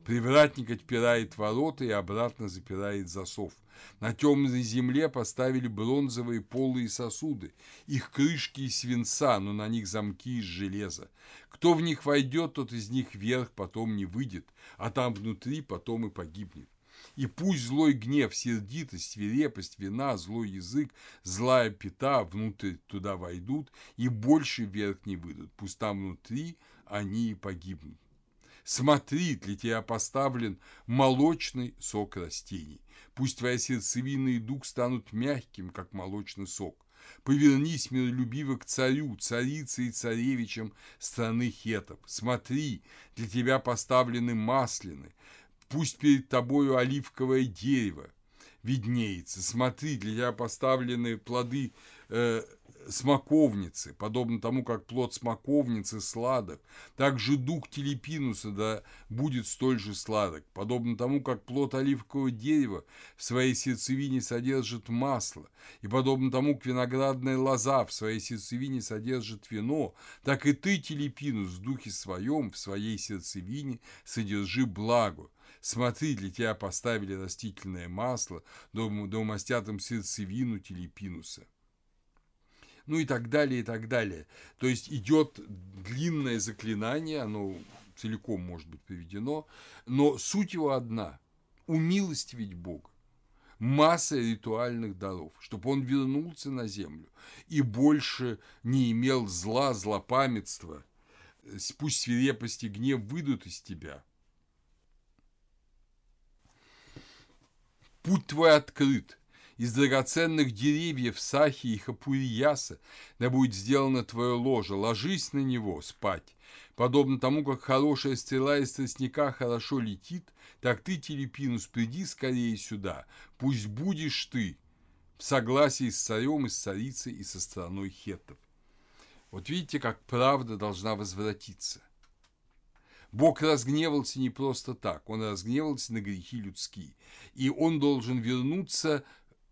S1: Привратник отпирает ворота и обратно запирает засов. На темной земле поставили бронзовые полые сосуды. Их крышки из свинца, но на них замки из железа. Кто в них войдет, тот из них вверх потом не выйдет, а там внутри потом и погибнет. И пусть злой гнев, сердитость, свирепость, вина, злой язык, злая пята внутрь туда войдут и больше вверх не выйдут. Пусть там внутри они и погибнут. Смотри, для тебя поставлен молочный сок растений. Пусть твоя сердцевина и дух станут мягким, как молочный сок. Повернись, миролюбиво, к царю, царице и царевичам страны хетов. Смотри, для тебя поставлены маслины. Пусть перед тобою оливковое дерево виднеется. Смотри, для тебя поставлены плоды э, смоковницы, подобно тому, как плод смоковницы сладок, так же дух телепинуса да будет столь же сладок, подобно тому, как плод оливкового дерева в своей сердцевине содержит масло, и подобно тому, как виноградная лоза в своей сердцевине содержит вино, так и ты, телепинус, в духе своем, в своей сердцевине содержи благо, Смотри, для тебя поставили растительное масло, им сердцевину телепинуса ну и так далее, и так далее. То есть идет длинное заклинание, оно целиком может быть приведено, но суть его одна – умилостивить Бога масса ритуальных даров, чтобы он вернулся на землю и больше не имел зла, злопамятства, пусть свирепость и гнев выйдут из тебя. Путь твой открыт. Из драгоценных деревьев сахи и хапурияса да будет сделано твое ложе. Ложись на него спать. Подобно тому, как хорошая стрела из тростника хорошо летит, так ты, Телепинус, приди скорее сюда. Пусть будешь ты в согласии с царем и с царицей и со страной хеттов. Вот видите, как правда должна возвратиться. Бог разгневался не просто так, он разгневался на грехи людские. И он должен вернуться,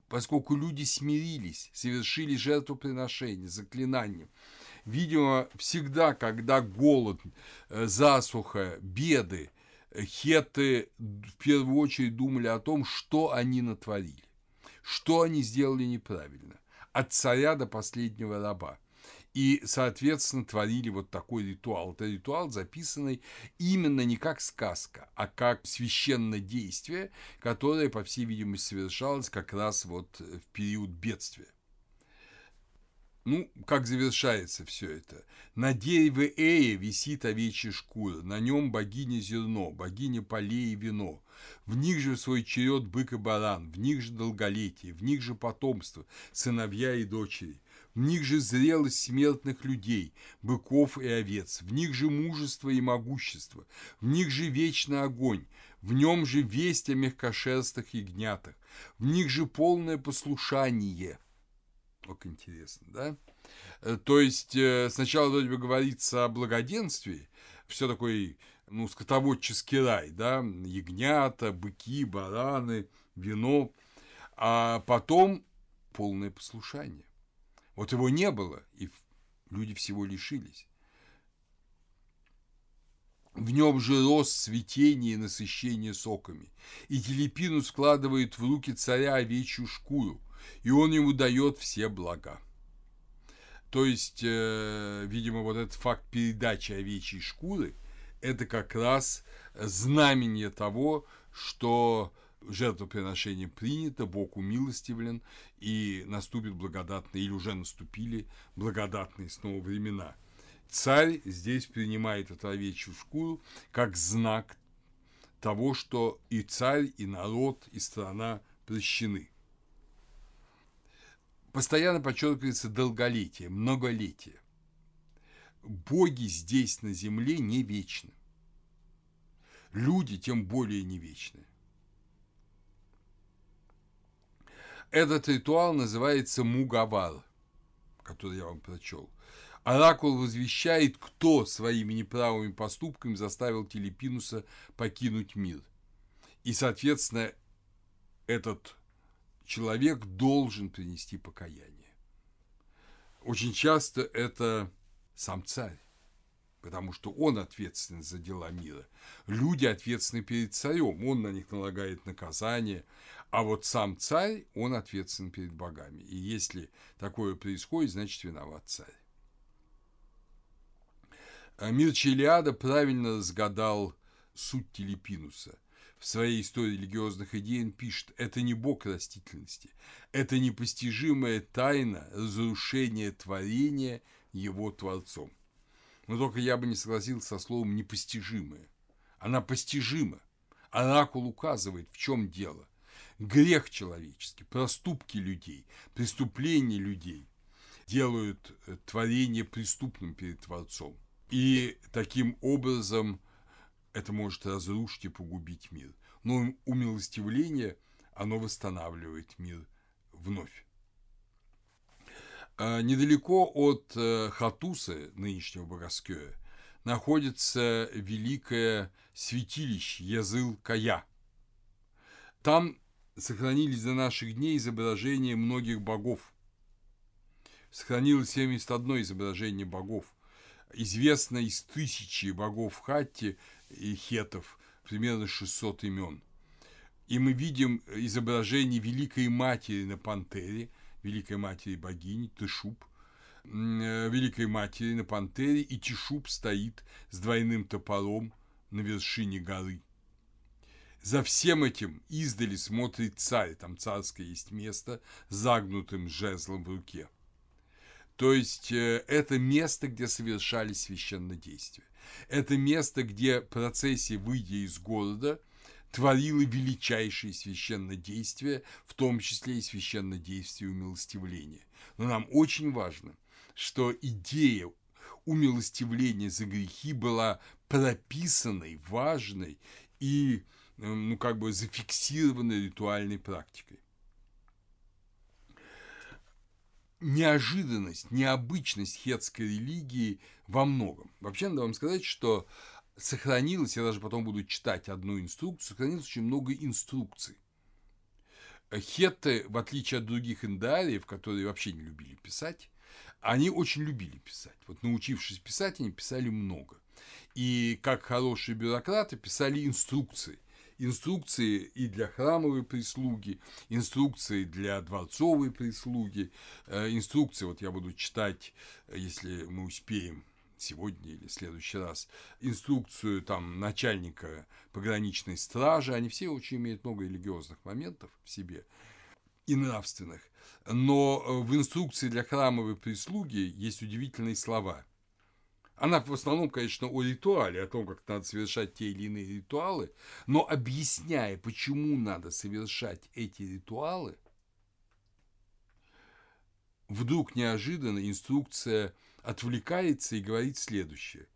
S1: поскольку люди смирились, совершили жертвоприношение, заклинание. Видимо, всегда, когда голод, э, засуха, беды, э, хеты в первую очередь думали о том, что они натворили, что они сделали неправильно, от царя до последнего раба – и, соответственно, творили вот такой ритуал. Это ритуал, записанный именно не как сказка, а как священное действие, которое, по всей видимости, совершалось как раз вот в период бедствия. Ну, как завершается все это? На дереве Эя висит овечья шкура, на нем богиня зерно, богиня полей и вино. В них же свой черед бык и баран, в них же долголетие, в них же потомство, сыновья и дочери. В них же зрелость смертных людей, быков и овец, в них же мужество и могущество, в них же вечный огонь, в нем же весть о мягкошерстых ягнятах, в них же полное послушание. Как интересно, да? Э, то есть э, сначала вроде бы говорится о благоденствии, все такой, ну, скотоводческий рай, да, ягнята, быки, бараны, вино, а потом полное послушание. Вот его не было, и люди всего лишились. В нем же рост цветение и насыщение соками. И Телепину складывает в руки царя овечью шкуру, и он ему дает все блага. То есть, э, видимо, вот этот факт передачи овечьей шкуры – это как раз знамение того, что жертвоприношение принято, Бог умилостивлен, и наступит благодатные, или уже наступили благодатные снова времена. Царь здесь принимает эту овечью шкуру как знак того, что и царь, и народ, и страна прощены. Постоянно подчеркивается долголетие, многолетие. Боги здесь на земле не вечны. Люди тем более не вечны. Этот ритуал называется Мугавар, который я вам прочел. Оракул возвещает, кто своими неправыми поступками заставил Телепинуса покинуть мир. И, соответственно, этот человек должен принести покаяние. Очень часто это сам царь, потому что он ответственен за дела мира. Люди ответственны перед царем, он на них налагает наказание, а вот сам царь, он ответственен перед богами. И если такое происходит, значит виноват царь. А Мир Челиада правильно разгадал суть Телепинуса. В своей истории религиозных идей он пишет, это не бог растительности, это непостижимая тайна разрушения творения его творцом. Но только я бы не согласился со словом «непостижимая». Она постижима. Оракул указывает, в чем дело грех человеческий, проступки людей, преступления людей делают э, творение преступным перед Творцом. И таким образом это может разрушить и погубить мир. Но умилостивление, оно восстанавливает мир вновь. А недалеко от э, Хатуса, нынешнего Бороскея, находится великое святилище Языл-Кая. Там сохранились до наших дней изображения многих богов. Сохранилось 71 изображение богов. Известно из тысячи богов Хатти и хетов примерно 600 имен. И мы видим изображение Великой Матери на пантере, Великой Матери богини, Тышуб, э, Великой Матери на пантере, и Тишуб стоит с двойным топором на вершине горы. За всем этим издали смотрит царь, там царское есть место, загнутым жезлом в руке. То есть э, это место, где совершались священнодействия. Это место, где процессия, выйдя из города, творила величайшие священные действия, в том числе и священное действие умилостивления. Но нам очень важно, что идея умилостивления за грехи была прописанной, важной и ну, как бы зафиксированной ритуальной практикой. Неожиданность, необычность хетской религии во многом. Вообще, надо вам сказать, что сохранилось, я даже потом буду читать одну инструкцию, сохранилось очень много инструкций. Хетты, в отличие от других индариев, которые вообще не любили писать, они очень любили писать. Вот научившись писать, они писали много. И как хорошие бюрократы писали инструкции. Инструкции и для храмовой прислуги, инструкции для дворцовой прислуги, э, инструкции, вот я буду читать, если мы успеем, сегодня или в следующий раз инструкцию там начальника пограничной стражи, они все очень имеют много религиозных моментов в себе и нравственных. Но э, в инструкции для храмовой прислуги есть удивительные слова. Она в основном, конечно, о ритуале, о том, как надо совершать те или иные ритуалы, но объясняя, почему надо совершать эти ритуалы, вдруг неожиданно инструкция отвлекается и говорит следующее.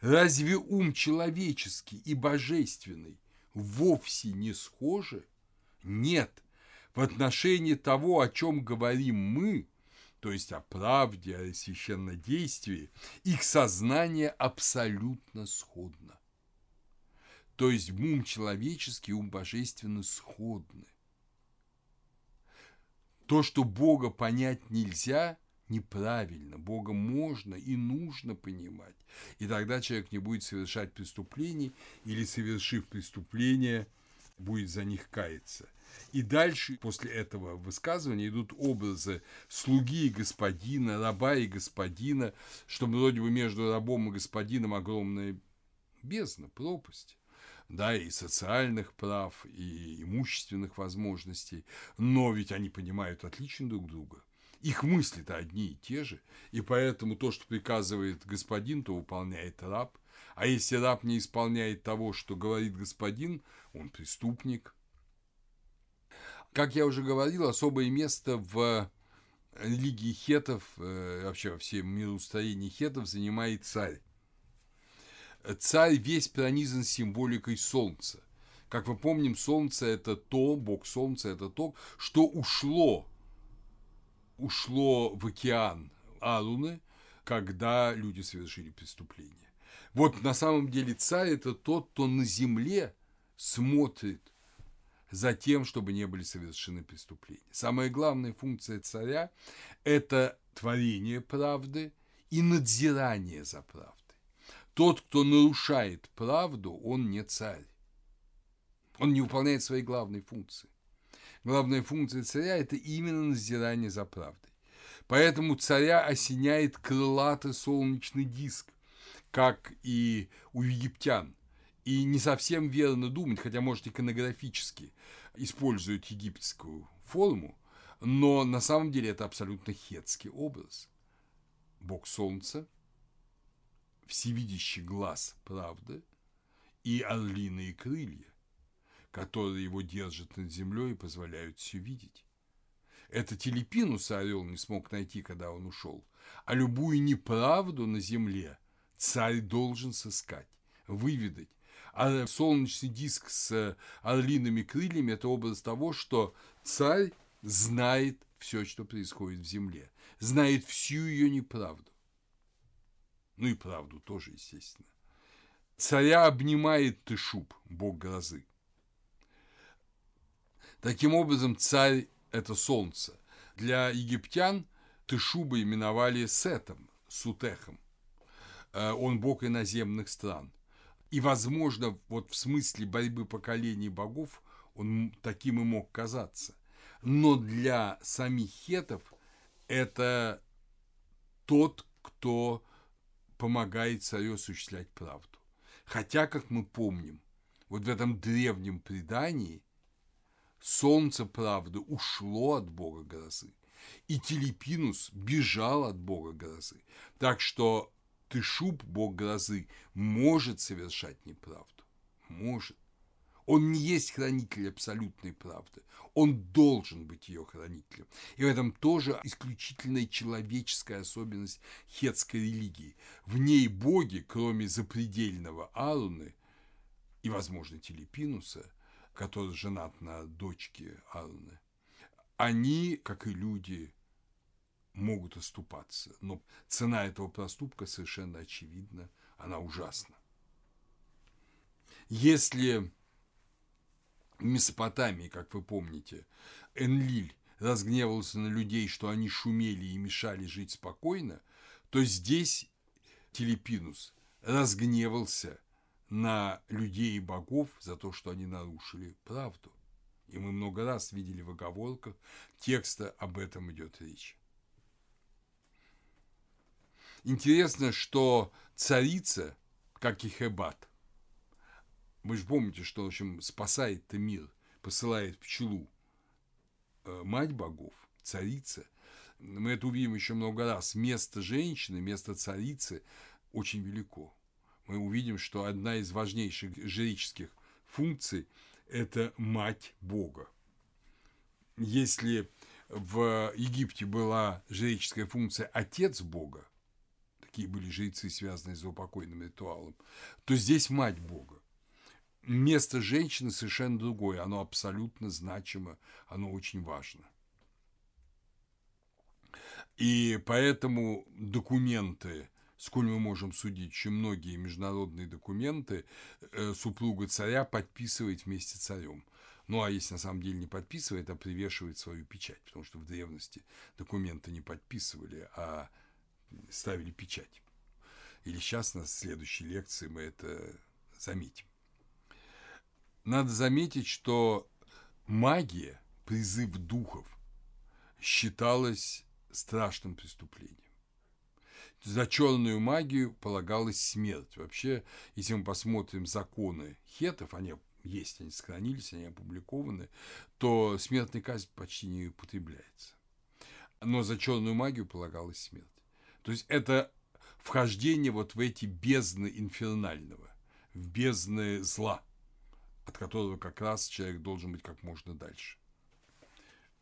S1: Разве ум человеческий и божественный вовсе не схожи? Нет. В отношении того, о чем говорим мы, то есть о правде, о священнодействии, их сознание абсолютно сходно. То есть ум человеческий ум божественный сходны. То, что Бога понять нельзя, неправильно. Бога можно и нужно понимать. И тогда человек не будет совершать преступлений или, совершив преступление, будет за них каяться. И дальше, после этого высказывания, идут образы слуги и господина, раба и господина, что вроде бы между рабом и господином огромная бездна, пропасть да, и социальных прав, и имущественных возможностей, но ведь они понимают отлично друг друга. Их мысли-то одни и те же, и поэтому то, что приказывает господин, то выполняет раб, а если раб не исполняет того, что говорит господин, он преступник. Как я уже говорил, особое место в религии хетов, э, вообще во всем мироустроении хетов занимает царь царь весь пронизан символикой солнца. Как мы помним, солнце – это то, бог солнца – это то, что ушло, ушло в океан Аруны, когда люди совершили преступление. Вот на самом деле царь – это тот, кто на земле смотрит за тем, чтобы не были совершены преступления. Самая главная функция царя – это творение правды и надзирание за правдой. Тот, кто нарушает правду, он не царь. Он не выполняет своей главной функции. Главная функция царя – это именно надзирание за правдой. Поэтому царя осеняет крылатый солнечный диск, как и у египтян. И не совсем верно думать, хотя, может, иконографически используют египетскую форму, но на самом деле это абсолютно хетский образ. Бог солнца – всевидящий глаз правды и орлиные крылья, которые его держат над землей и позволяют все видеть. Это телепинуса орел не смог найти, когда он ушел, а любую неправду на земле царь должен сыскать, выведать. А солнечный диск с орлиными крыльями – это образ того, что царь знает все, что происходит в земле, знает всю ее неправду ну и правду тоже, естественно. Царя обнимает Тышуб, бог грозы. Таким образом, царь – это солнце. Для египтян Тышуба именовали Сетом, Сутехом. Э, он бог иноземных стран. И, возможно, вот в смысле борьбы поколений богов он таким и мог казаться. Но для самих хетов это тот, кто помогает царю осуществлять правду. Хотя, как мы помним, вот в этом древнем предании солнце правды ушло от бога грозы, и Телепинус бежал от бога грозы. Так что Тышуб, бог грозы, может совершать неправду. Может. Он не есть хранитель абсолютной правды. Он должен быть ее хранителем. И в этом тоже исключительная человеческая особенность хетской религии. В ней боги, кроме запредельного Аруны и, возможно, Телепинуса, который женат на дочке Аруны, они, как и люди, могут оступаться. Но цена этого проступка совершенно очевидна, она ужасна. Если в Месопотамии, как вы помните, Энлиль разгневался на людей, что они шумели и мешали жить спокойно, то здесь Телепинус разгневался на людей и богов за то, что они нарушили правду. И мы много раз видели в оговорках текста об этом идет речь. Интересно, что царица, как и Хебат, вы же помните, что, в общем, спасает мир, посылает пчелу, э, мать богов, царица. Мы это увидим еще много раз. Место женщины, место царицы очень велико. Мы увидим, что одна из важнейших жреческих функций – это мать Бога. Если в Египте была жреческая функция отец Бога, такие были жрецы, связанные с упокойным ритуалом, то здесь мать Бога место женщины совершенно другое, оно абсолютно значимо, оно очень важно. И поэтому документы, сколь мы можем судить, что многие международные документы э, супруга царя подписывает вместе с царем. Ну, а если на самом деле не подписывает, а привешивает свою печать, потому что в древности документы не подписывали, а ставили печать. Или сейчас на следующей лекции мы это заметим. Надо заметить, что магия, призыв духов, считалась страшным преступлением. За черную магию полагалась смерть. Вообще, если мы посмотрим законы хетов, они есть, они сохранились, они опубликованы, то смертная казнь почти не употребляется. Но за черную магию полагалась смерть. То есть это вхождение вот в эти бездны инфернального, в бездны зла – от которого как раз человек должен быть как можно дальше.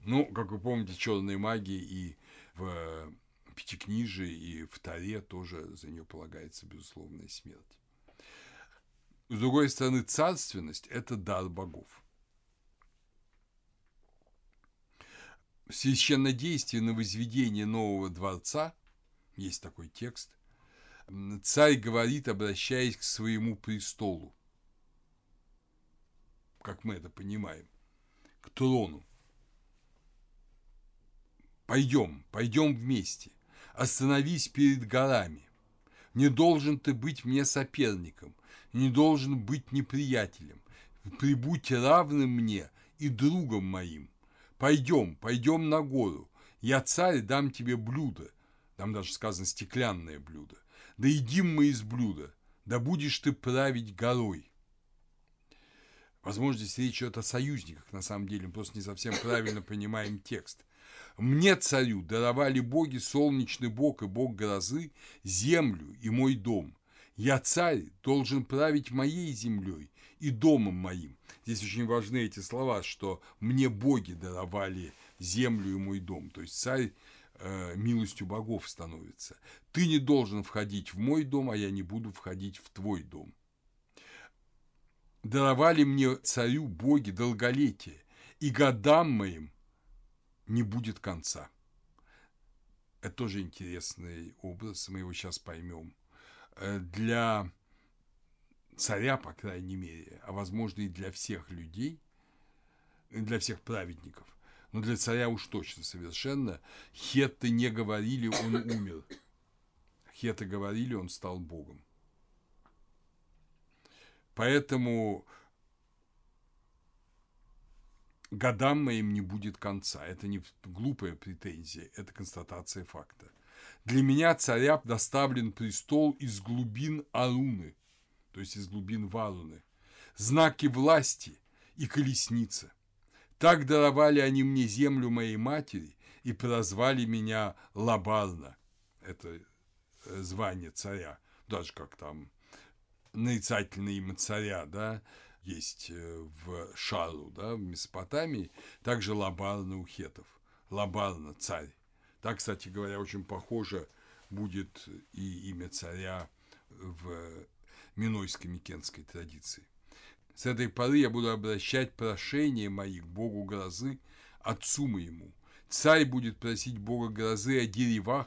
S1: Ну, как вы помните, черные магии и в Пятикнижии, и в Таре тоже за нее полагается безусловная смерть. С другой стороны, царственность – это дар богов. В священнодействии на возведение нового дворца, есть такой текст, царь говорит, обращаясь к своему престолу, как мы это понимаем, к трону. Пойдем, пойдем вместе. Остановись перед горами. Не должен ты быть мне соперником, не должен быть неприятелем. Прибудь равным мне и другом моим. Пойдем, пойдем на гору. Я царь, дам тебе блюдо. Там даже сказано стеклянное блюдо. Да едим мы из блюда, да будешь ты править горой. Возможно, здесь речь идет о союзниках, на самом деле, мы просто не совсем правильно понимаем текст. «Мне, царю, даровали боги солнечный бог и бог грозы, землю и мой дом. Я, царь, должен править моей землей и домом моим». Здесь очень важны эти слова, что «мне боги даровали землю и мой дом». То есть царь э, милостью богов становится. Ты не должен входить в мой дом, а я не буду входить в твой дом даровали мне царю боги долголетие, и годам моим не будет конца. Это тоже интересный образ, мы его сейчас поймем. Э, для царя, по крайней мере, а возможно и для всех людей, для всех праведников, но для царя уж точно совершенно, хетты не говорили, он умер. Хеты говорили, он стал богом. Поэтому годам моим не будет конца. Это не глупая претензия, это констатация факта. Для меня царя доставлен престол из глубин Аруны, то есть из глубин Варуны, знаки власти и колесница. Так даровали они мне землю моей матери и прозвали меня Лабарна. Это э, звание царя, даже как там нарицательное имя царя, да, есть э, в Шару, да, в Месопотамии, также Лабарна у хетов. Лабарна – царь. Так, кстати говоря, очень похоже будет и имя царя в Минойской Микенской традиции. С этой поры я буду обращать прошения мои к Богу грозы, отцу моему. Царь будет просить Бога грозы о деревах,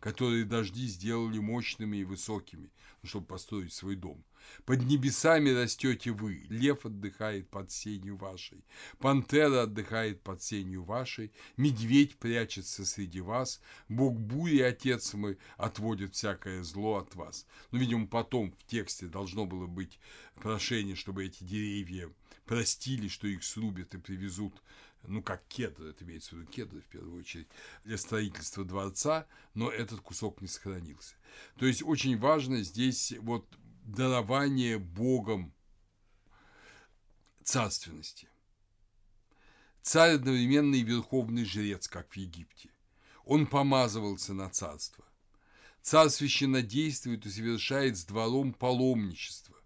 S1: которые дожди сделали мощными и высокими, ну, чтобы построить свой дом. Под небесами растете вы, лев отдыхает под сенью вашей, пантера отдыхает под сенью вашей, медведь прячется среди вас, бог бури, отец мой, отводит всякое зло от вас. Ну, видимо, потом в тексте должно было быть прошение, чтобы эти деревья простили, что их срубят и привезут ну, как кедр, это имеется в виду кедры, в первую очередь, для строительства дворца, но этот кусок не сохранился. То есть очень важно здесь вот дарование Богом царственности. Царь одновременно и верховный жрец, как в Египте. Он помазывался на царство. Царь священнодействует и совершает с двором паломничество.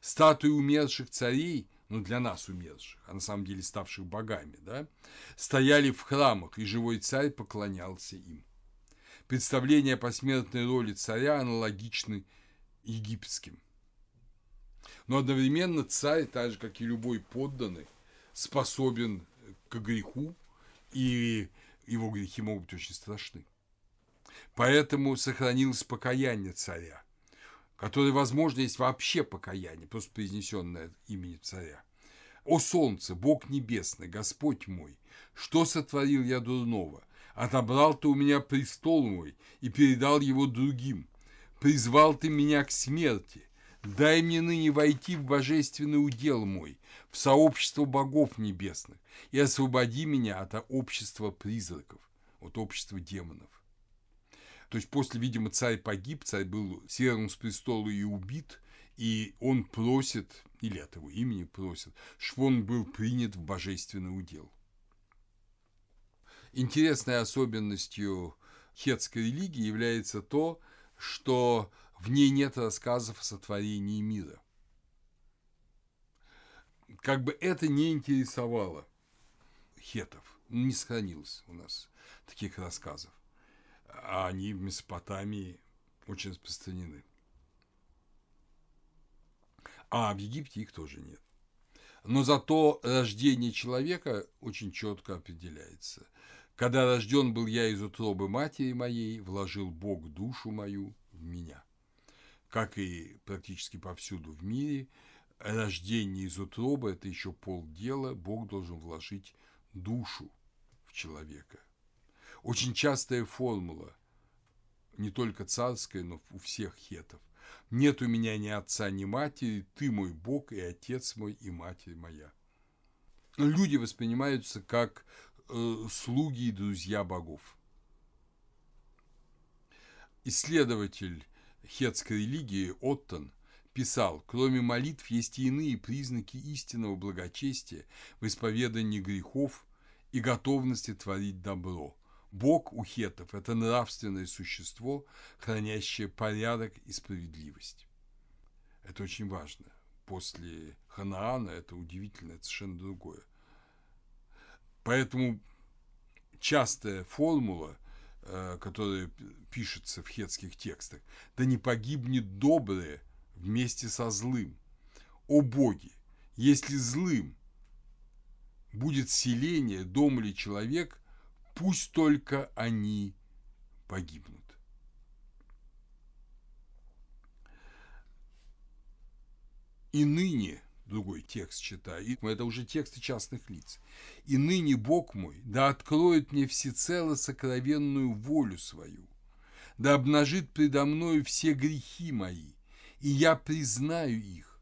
S1: Статуи умерших царей, ну для нас умерших, а на самом деле ставших богами, да, стояли в храмах, и живой царь поклонялся им. Представления о посмертной роли царя аналогичны египетским. Но одновременно царь, так же, как и любой подданный, способен к греху, и его грехи могут быть очень страшны. Поэтому сохранилось покаяние царя, которое, возможно, есть вообще покаяние, просто произнесенное имени царя. «О солнце, Бог небесный, Господь мой, что сотворил я дурного? Отобрал ты у меня престол мой и передал его другим – призвал ты меня к смерти. Дай мне ныне войти в божественный удел мой, в сообщество богов небесных, и освободи меня от общества призраков, от общества демонов. То есть после, видимо, царь погиб, царь был свергнут с престола и убит, и он просит, или от его имени просит, чтобы он был принят в божественный удел. Интересной особенностью хетской религии является то, что в ней нет рассказов о сотворении мира. Как бы это не интересовало хетов, не сохранилось у нас таких рассказов, а они в Месопотамии очень распространены. А в Египте их тоже нет. Но зато рождение человека очень четко определяется – когда рожден был я из утробы матери моей, вложил Бог душу мою в меня. Как и практически повсюду в мире, рождение из утробы – это еще полдела, Бог должен вложить душу в человека. Очень частая формула, не только царская, но у всех хетов. Нет у меня ни отца, ни матери, ты мой Бог и отец мой и матерь моя. Люди воспринимаются как э, слуги и друзья богов. Исследователь хетской религии Оттон писал, кроме молитв есть и иные признаки истинного благочестия в исповедании грехов и готовности творить добро. Бог у хетов – это нравственное существо, хранящее порядок и справедливость. Это очень важно. После Ханаана это удивительно, это совершенно другое. Поэтому частая формула, э, которая пишется в хетских текстах, да не погибнет доброе вместе со злым. О боги, если злым будет селение, дом или человек, пусть только они погибнут. И ныне – другой текст читаю, и это уже тексты частных лиц. «И ныне Бог мой, да откроет мне всецело сокровенную волю свою, да обнажит предо мною все грехи мои, и я признаю их.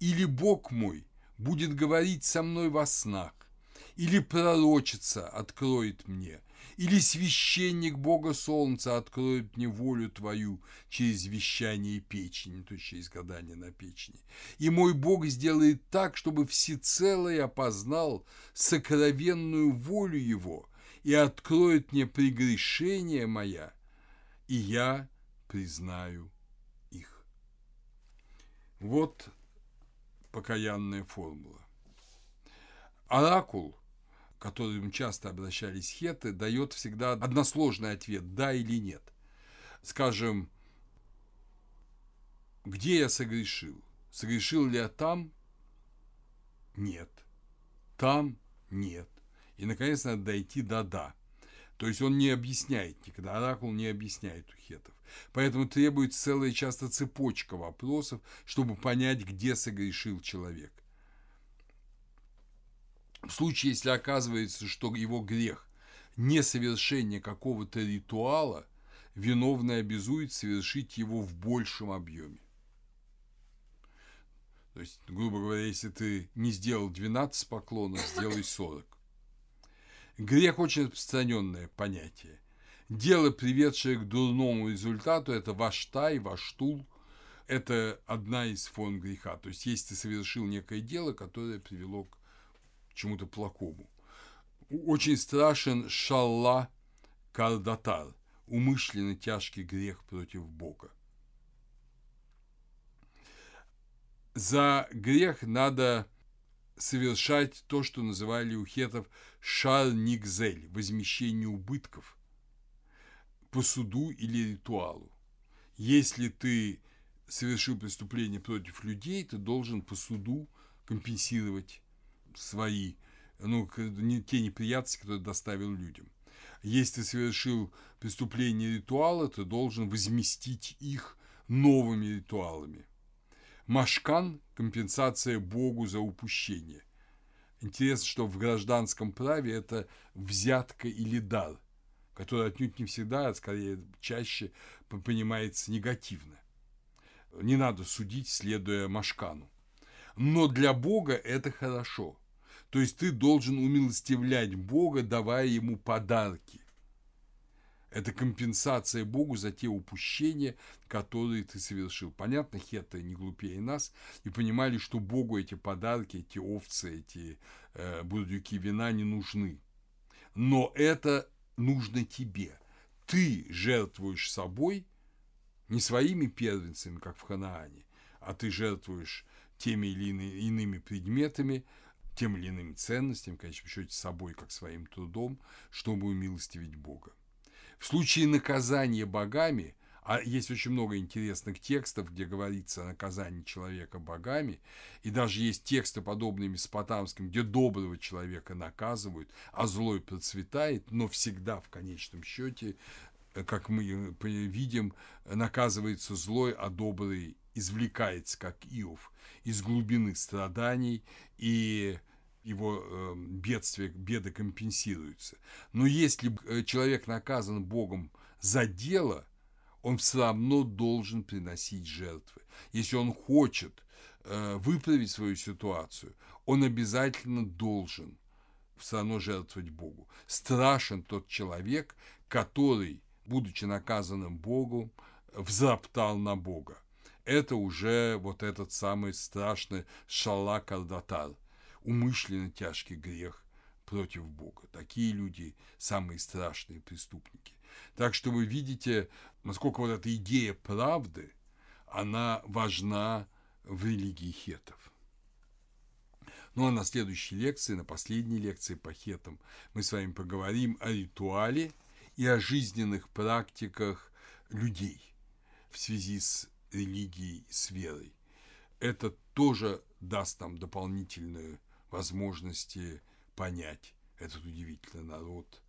S1: Или Бог мой будет говорить со мной во снах, или пророчица откроет мне, или священник Бога Солнца откроет мне волю Твою через вещание печени, то есть через гадание на печени. И мой Бог сделает так, чтобы всецело я познал сокровенную волю Его и откроет мне прегрешение моя, и я признаю их. Вот покаянная формула. Оракул, которым часто обращались хеты, дает всегда односложный ответ «да» или «нет». Скажем, где я согрешил? Согрешил ли я там? Нет. Там? Нет. И, наконец, надо дойти до «да». То есть он не объясняет никогда, оракул не объясняет у хетов. Поэтому требуется целая часто цепочка вопросов, чтобы понять, где согрешил человек. В случае, если оказывается, что его грех – несовершение какого-то ритуала, виновный обязует совершить его в большем объеме. То есть, грубо говоря, если ты не сделал 12 поклонов, сделай 40. Грех очень распространенное понятие. Дело, приведшее к дурному результату, это ваш тай, ваш тул. Это одна из форм греха. То есть, если ты совершил некое дело, которое привело к чему-то плохому. Очень страшен шалла кардатар, умышленно тяжкий грех против Бога. За грех надо совершать то, что называли у хетов шар-нигзель – возмещение убытков по суду или ритуалу. Если ты совершил преступление против людей, ты должен по суду компенсировать свои, ну, те неприятности, которые доставил людям. Если ты совершил преступление ритуала, ты должен возместить их новыми ритуалами. Машкан – компенсация Богу за упущение. Интересно, что в гражданском праве это взятка или дар, который отнюдь не всегда, а скорее чаще понимается негативно. Не надо судить, следуя Машкану. Но для Бога это хорошо. То есть ты должен умилостивлять Бога, давая ему подарки. Это компенсация Богу за те упущения, которые ты совершил. Понятно, хеты не глупее нас и понимали, что Богу эти подарки, эти овцы, эти э, бурдюки вина не нужны. Но это нужно тебе. Ты жертвуешь собой, не своими первенцами, как в Ханаане, а ты жертвуешь теми или иными предметами, тем или иными ценностями, конечно, счете собой, как своим трудом, чтобы умилостивить Бога. В случае наказания богами, а есть очень много интересных текстов, где говорится о наказании человека богами, и даже есть тексты, подобные месопотамским, где доброго человека наказывают, а злой процветает, но всегда в конечном счете, как мы видим, наказывается злой, а добрый извлекается, как Иов, из глубины страданий и его э, бедствия, беды компенсируются. Но если э, человек наказан Богом за дело, он все равно должен приносить жертвы. Если он хочет э, выправить свою ситуацию, он обязательно должен все равно жертвовать Богу. Страшен тот человек, который, будучи наказанным Богом, взроптал на Бога. Это уже вот этот самый страшный шалак-ардатар – умышленно тяжкий грех против Бога. Такие люди самые страшные преступники. Так что вы видите, насколько вот эта идея правды, она важна в религии хетов. Ну а на следующей лекции, на последней лекции по хетам, мы с вами поговорим о ритуале и о жизненных практиках людей в связи с религией, с верой. Это тоже даст нам дополнительную возможности понять этот удивительный народ,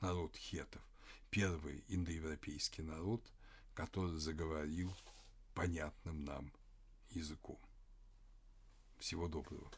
S1: народ хетов, первый индоевропейский народ, который заговорил понятным нам языком. Всего доброго.